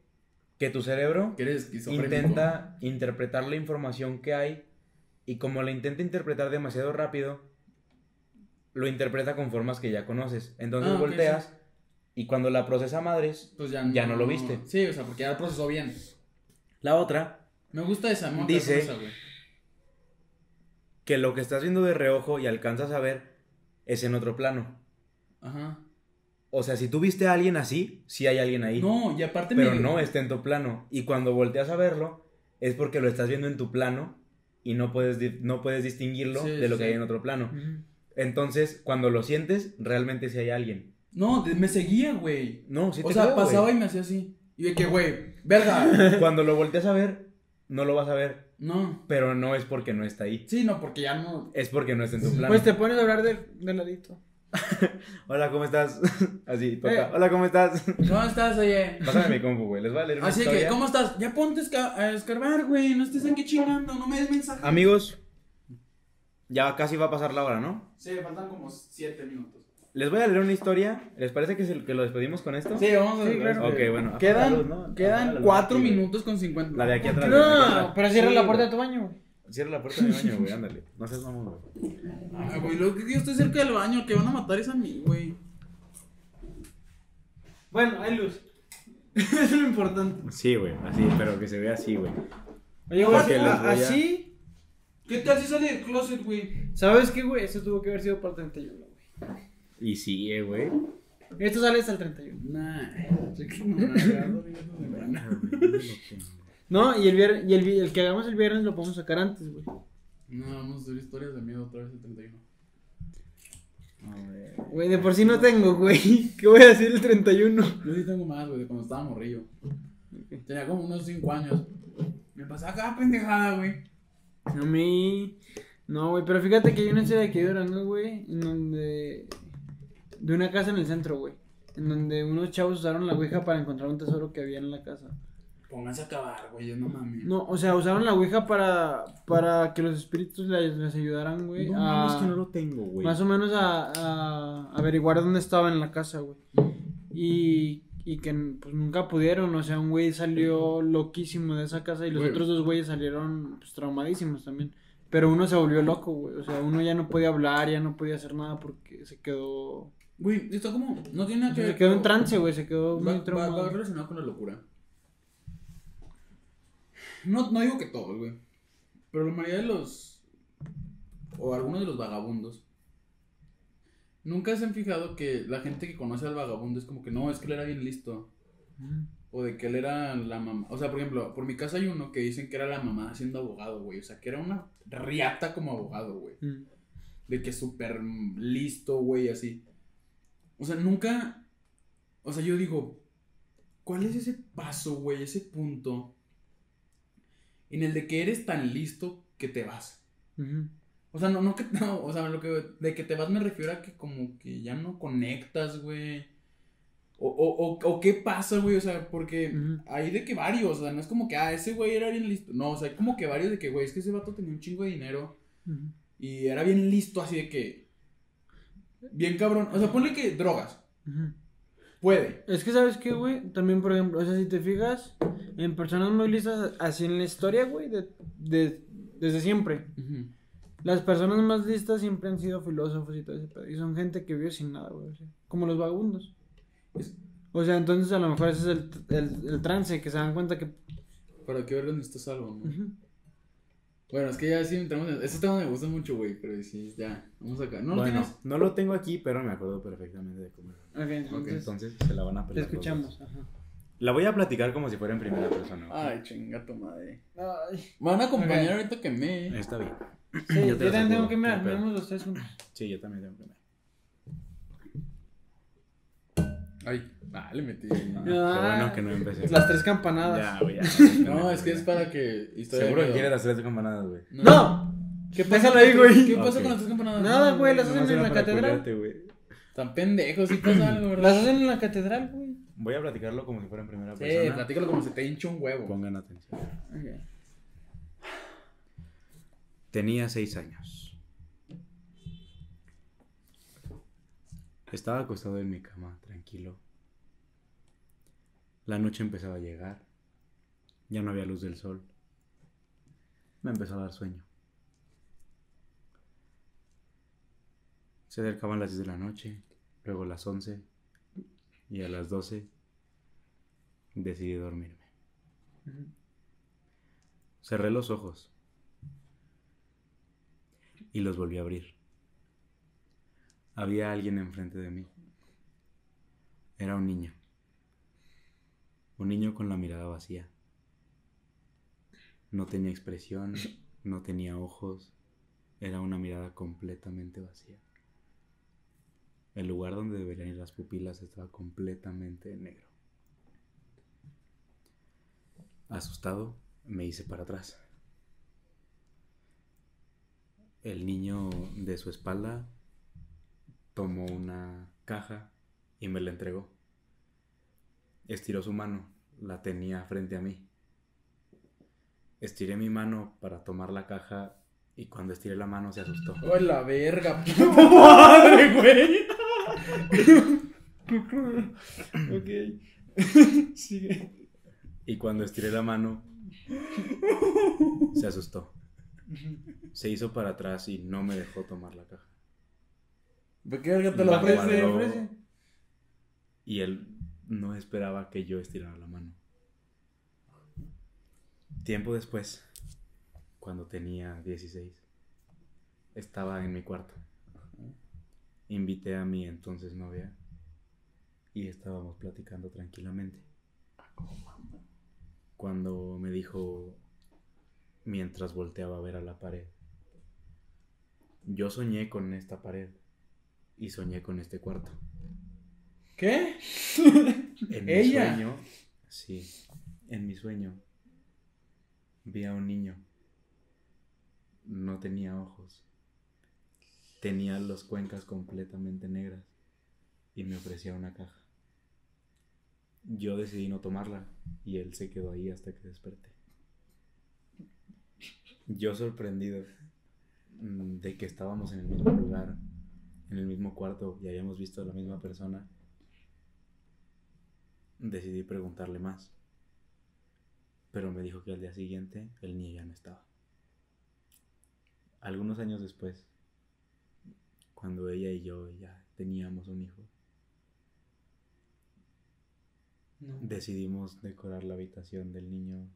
que tu cerebro intenta interpretar la información que hay y como la intenta interpretar demasiado rápido, lo interpreta con formas que ya conoces. Entonces Ah, volteas y cuando la procesa madres, Pues ya, Ya no lo viste. Sí, o sea, porque ya lo procesó bien. la otra Me gusta esa, me Dice- esa, güey. que lo que estás viendo de reojo y alcanzas a ver es en otro plano. Ajá. O sea, si tú viste a alguien así, sí hay alguien ahí. No, y aparte pero me- no está en tu plano. Y cuando volteas a verlo, es porque lo estás viendo en tu plano y no puedes, no puedes distinguirlo Sí, de lo que hay en otro plano. Entonces, cuando lo sientes, realmente sí hay alguien. No, me seguía, güey. No, sí o te sea, creo, pasaba y me hacía así. Y de que, güey, verga. Cuando lo volteas a ver, no lo vas a ver. no. Pero no es porque no está ahí. Sí, no, porque ya no. Es porque no está en tu plano. Pues te pones a hablar de, de ladito. Hola, ¿cómo estás? Así, toca. Eh. Hola, ¿cómo estás? ¿Cómo estás, oye? Pásame mi compu, güey. Les voy a leer una Así que. ¿cómo estás? Ya ponte a esca- a escarbar, güey. No estés aquí chingando, no me des mensaje. Amigos, ya casi va a pasar la hora, ¿no? Sí, faltan como 7 minutos. Les voy a leer una historia. ¿Les parece que, es el, que lo despedimos con esto? Sí, vamos a Sí, claro. Ok, bueno. Quedan, quedan la luz 4 aquí, güey. minutos con 50. La de aquí atrás. No, pero cierra Sí, la puerta de tu baño, güey. Cierra la puerta del baño, güey, ándale. No seas mamón, güey. Ah, güey, lo que yo estoy cerca del baño, que van a matar es a mí, güey. Bueno, hay luz. Es lo importante. Sí, güey, así, pero que se vea así, güey. Oye, güey, Porque les a- voy a- así. ¿Qué tal si sale del closet, güey? ¿Sabes qué, güey? Eso tuvo que haber sido para el 31, güey. Y sí, eh, güey. Esto sale hasta el 31. Nah, sé que no me agarro, güey, no me agarro. No, y el viernes, y el, que hagamos el viernes lo podemos sacar antes, güey. No, vamos a hacer historias de miedo otra vez el 31. Güey, de por sí no tengo, güey. ¿Qué voy a decir el 31? Yo sí tengo más, güey, de cuando estaba morrillo. Tenía como unos 5 años. Me pasaba cada pendejada, güey. A mí. No, güey, pero fíjate que hay una historia de aquí de Durango, güey, en donde. De una casa en el centro, güey. En donde unos chavos usaron la ouija para encontrar un tesoro que había en la casa. Pónganse a acabar, güey, yo no mames. No, o sea, usaron la ouija para, para que los espíritus les, les ayudaran, güey. No, a- mames, que no lo tengo, güey. Más o menos a, a averiguar dónde estaba en la casa, güey. Y, y que pues nunca pudieron, o sea, un güey salió loquísimo de esa casa y los Güey. otros dos güeyes salieron pues, traumadísimos también. Pero uno se volvió loco, güey. O sea, uno ya no podía hablar, ya no podía hacer nada porque se quedó... Güey, está como. No tiene nada que Se quedó en trance, güey, se quedó Va, muy va- traumado. va relacionado con la locura. No, no digo que todos, güey. Pero la mayoría de los. O algunos de los vagabundos. Nunca se han fijado que la gente que conoce al vagabundo es como que no, es que él era bien listo. Ujú. O de que él era la mamá. O sea, por ejemplo, por mi casa hay uno que dicen que era la mamá siendo abogado, güey. O sea, que era una riata como abogado, güey. Mm. De que súper listo, güey, así. O sea, nunca. O sea, yo digo, ¿cuál es ese paso, güey? Ese punto en el de que eres tan listo que te vas. O sea, no, no que. No, o sea, lo que. De que te vas me refiero a que como que ya no conectas, güey. O, o, o, o qué pasa, güey. O sea, porque Ujú. hay de que varios. O sea, no es como que, ah, ese güey era bien listo. No, o sea, hay como que varios de que, güey, es que ese vato tenía un chingo de dinero. Y era bien listo, así de que. Bien cabrón. O sea, ponle que drogas. Puede. Es que, ¿sabes qué, güey? También, por ejemplo, o sea, si te fijas en personas muy listas así en la historia, güey, de, de- desde siempre. Las personas más listas siempre han sido filósofos y todo ese pedo. Y son gente que vive sin nada, güey. como los vagabundos. Es- O sea, entonces a lo mejor ese es el, el, el trance, que se dan cuenta que... Para que verlo necesitas algo, ¿no? Ujú. Bueno, es que ya sí entramos en. Este tema me gusta mucho, güey. Pero sí, ya. Vamos acá. ¿No lo bueno, tienes? no lo tengo aquí, pero me acuerdo perfectamente de cómo era. Ok, entonces, Entonces se la van a te pelar. los escuchamos. Ajá. La voy a platicar como si fuera en primera persona. Ay, chinga tu madre. Ay. Me van a acompañar Ok. ahorita que me. Está bien. Sí, Yo te lo también tengo que miramos los tres juntos. Sí, yo también tengo que ver. Ay, ah, le metí. Ah, Qué Ah. bueno que no empecé. Las tres campanadas. Ya, güey. ya. No, es que es para que. historia Seguro que quieres las tres campanadas, güey. ¡No! ¿Qué Déjalo pasa ahí, güey? ¿Qué pasa con las tres campanadas? Nada, güey, las hacen en la catedral. Están pendejos, sí pasa algo, ¿verdad? Las hacen en la catedral, güey. Voy a platicarlo como si fuera en primera Sí, persona. platícalo como si te hincha un huevo. Pongan atención. Ok. Tenía seis años. Estaba acostado en mi cama, tranquilo. La noche empezaba a llegar. Ya no había luz del sol. Me empezó a dar sueño. Se acercaban las 10 de la noche, luego las 11 y a las 12 decidí dormirme. Cerré los ojos y los volví a abrir. Había alguien enfrente de mí. Era un niño. Un niño con la mirada vacía. No tenía expresión, no tenía ojos. Era una mirada completamente vacía. El lugar donde deberían ir las pupilas estaba completamente negro. Asustado, me hice para atrás. El niño de su espalda tomó una caja y me la entregó. Estiró su mano, la tenía frente a mí. Estiré mi mano para tomar la caja y cuando estiré la mano se asustó. ¡Oh, la verga! ¡Puta madre, güey! Ok. Sigue. Y cuando estiré la mano se asustó. Se hizo para atrás y no me dejó tomar la caja. ¿Por qué verga te La ofrece? Y él no esperaba que yo estirara la mano. Tiempo después, cuando tenía 16, estaba en mi cuarto. Invité a mi entonces novia y estábamos platicando tranquilamente. Cuando me dijo, mientras volteaba a ver a la pared, yo soñé con esta pared y soñé con este cuarto. ¿Qué? En mi ¿Ella? sueño, sí, en mi sueño vi a un niño. No tenía ojos. Tenía las cuencas completamente negras y me ofrecía una caja. Yo decidí no tomarla y él se quedó ahí hasta que desperté. Yo sorprendido mm, de que estábamos en el mismo lugar, en el mismo cuarto y habíamos visto a la misma persona, decidí preguntarle más. Pero me dijo que al día siguiente el niño ya no estaba. Algunos años después, cuando ella y yo ya teníamos un hijo, decidimos decorar la habitación del niño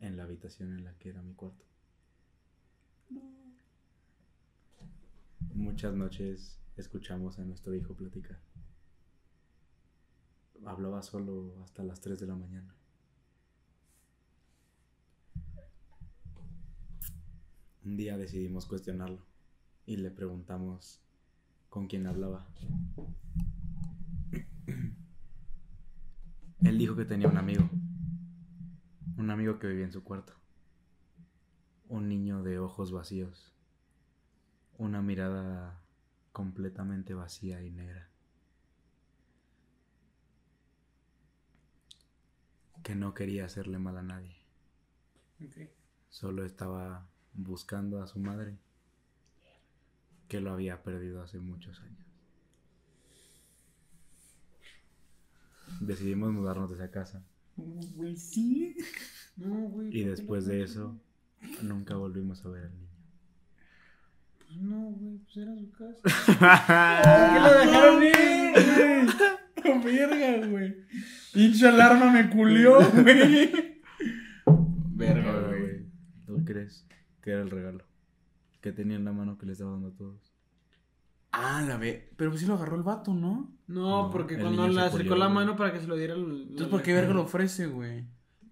en la habitación en la que era mi cuarto. Muchas noches escuchamos a nuestro hijo platicar. Hablaba solo hasta las 3 de la mañana. Un día decidimos cuestionarlo y le preguntamos con quién hablaba. Él dijo que tenía un amigo, un amigo que vivía en su cuarto, un niño de ojos vacíos, una mirada completamente vacía y negra, que no quería hacerle mal a nadie, Ok. solo estaba buscando a su madre, que lo había perdido hace muchos años. Decidimos mudarnos de esa casa Güey, sí. No, güey. y ¿por qué después de eso nunca volvimos a ver al niño. Pues no, güey, pues era su casa. ¿Por qué lo dejaron ir, güey? Verga, güey. Pinche alarma me culió, güey. Verga, güey. ¿Tú crees que era el regalo? Que tenía en la mano que le estaba dando a todos. Ah, la ve. Pero pues sí lo agarró el vato, ¿no? No, No, porque cuando le acercó la mano para que se lo diera el. Entonces, ¿por qué verga lo ofrece, güey?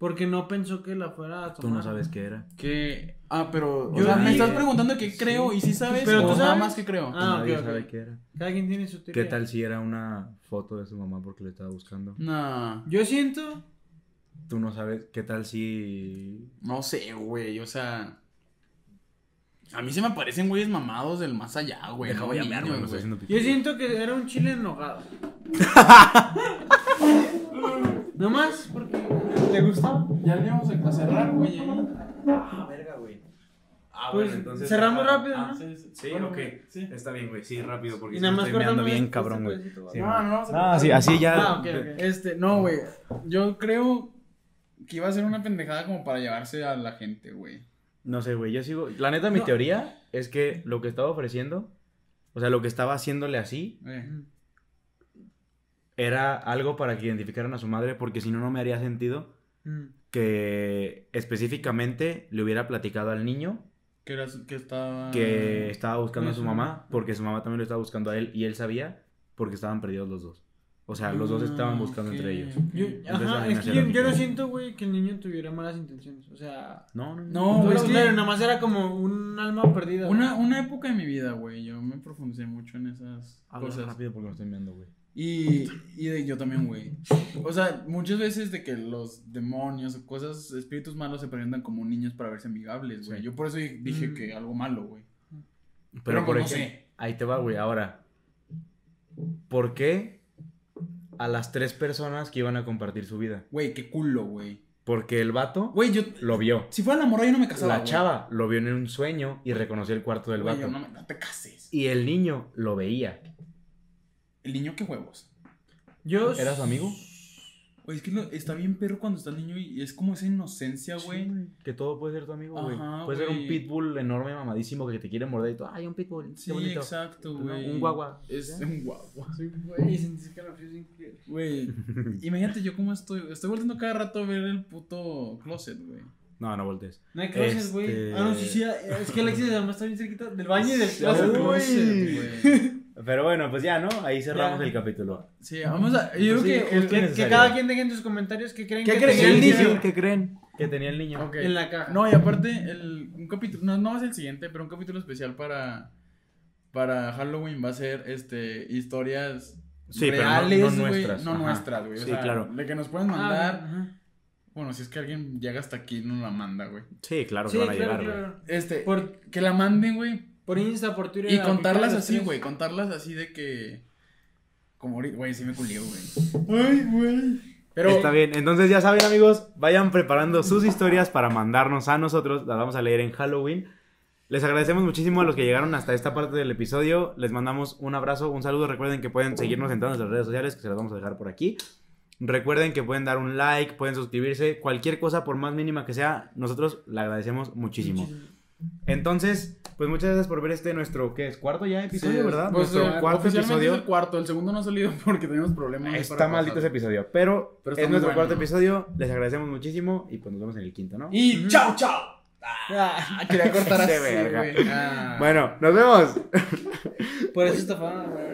Porque no pensó que la fuera a Tú tomar. no sabes qué era. Que. Ah, pero. Yo o sea, me estás preguntando qué Sí. creo y si sabes, Pero o tú nada sabes. más que creo. Ah, Nadie ok, ok. sabe qué era. Cada quien tiene su teoría. ¿Qué tal si era una foto de su mamá porque le estaba buscando? No. Yo siento. Tú no sabes qué tal si... No sé, güey. O sea. A mí se me aparecen güeyes mamados del más allá, güey. Deja, voy a güey. Yo siento que era un chile enojado. no más porque te gustaba. Ya le vamos a cerrar, güey. Ah, verga, güey. Ah, Pues, cerramos rápido, Ah, ¿no? Sí, sí. Sí, Bueno, ok. Sí. Está bien, güey. Sí, rápido, porque Y nada me más estoy meando cortando bien este cabrón, güey. Sí, No, no, vamos a No, cortar. sí, así ya. Ah, ok, ok. Este, no, güey. Yo creo que iba a ser una pendejada como para llevarse a la gente, güey. No sé, güey. Yo sigo. La neta, mi No. teoría es que lo que estaba ofreciendo, o sea, lo que estaba haciéndole así, Eh, era algo para que identificaran a su madre, porque si no, no me haría sentido Mm. que específicamente le hubiera platicado al niño que era su- que estaba. que estaba buscando a su mamá, porque su mamá también lo estaba buscando a él y él sabía porque estaban perdidos los dos. O sea, los dos estaban buscando Ah, entre ellos. Yo, Entonces, ajá, es que yo, lógico. yo no siento, güey, que el niño tuviera malas intenciones. O sea, No, no, No, no, güey, es que nada más era como un alma perdida. Una, una época de mi vida, güey. Yo me profundicé mucho en esas Habla cosas. rápido porque me estoy viendo, güey. Y, y de, yo también, güey. O sea, muchas veces de que los demonios o cosas, espíritus malos se presentan como niños para verse amigables, güey. Sí. Yo por eso dije Mm. que algo malo, güey. Pero, Pero, por pues, no ejemplo, sé. ahí te va, güey. Ahora, ¿por qué a las tres personas que iban a compartir su vida? Güey, qué culo, güey. Porque el vato Güey, yo. lo vio. Si fuera la morra, yo no me casaba. La güey. chava lo vio en un sueño y reconoció el cuarto del Güey, vato. yo no, me- no te cases. Y el niño lo veía. El niño, qué huevos. Yo. ¿Era su amigo? Güey, es que está bien perro cuando está niño y es como esa inocencia, güey. Que todo puede ser tu amigo, güey. Puede ser un güey. pitbull enorme, mamadísimo, que te quiere morder y todo. Ay, un pitbull. qué Sí, bonito. exacto, ¿No? güey. Un guagua. Es ¿Ya? un guagua. Güey, sentí escalofríos increíbles. Güey, imagínate yo cómo estoy. Estoy volviendo cada rato a ver el puto closet, güey. No, no voltees. No hay closet, güey. Este- Ah, no, sí, sí. Es que Alexis además está bien cerquita del baño y del Uy. closet. güey. Pero bueno, pues ya, ¿no? Ahí cerramos Ya. el capítulo. Sí, vamos a. Yo Pues sí, creo que. Que, cada quien deje en sus comentarios que creen ¿Qué que creen? tenía el niño ¿Qué creen? Que tenía el niño. Ok. en la caja. No, y aparte, el, un capítulo. No, no va a ser el siguiente, pero un capítulo especial para. Para Halloween va a ser este historias Sí, pero no- reales, no güey. nuestras, No ajá. nuestras, güey. o Sí, sea, claro. De que nos pueden Ah, mandar. ajá. Bueno, si es que alguien llega hasta aquí, nos la manda, güey. Sí, claro que Sí, van a claro, llegar, güey. claro. Este, Por, que la manden, güey. Por Insta, por Twitter. Y contarlas así, las güey. Contarlas así de que. Como ahorita, güey, sí me culió, güey. Ay, güey. Pero. Está bien, entonces ya saben amigos, vayan preparando sus historias para mandarnos a nosotros, las vamos a leer en Halloween. Les agradecemos muchísimo a los que llegaron hasta esta parte del episodio, les mandamos un abrazo, un saludo, recuerden que pueden seguirnos en todas nuestras redes sociales, que se las vamos a dejar por aquí. Recuerden que pueden dar un like, pueden suscribirse, cualquier cosa por más mínima que sea, nosotros le agradecemos muchísimo. Entonces, pues muchas gracias por ver este nuestro, ¿qué es? Cuarto ya episodio, Sí, ¿verdad? Pues, nuestro eh, cuarto episodio. Es el cuarto, el segundo no ha salido porque tenemos problemas. Está para maldito ese episodio, pero, Pero es nuestro bueno. cuarto episodio. Les agradecemos muchísimo y pues nos vemos en el quinto, ¿no? Y Ujú. chao, chao. Ah, Quería cortar así, verga. Ah. Bueno, nos vemos. por eso está fama, güey.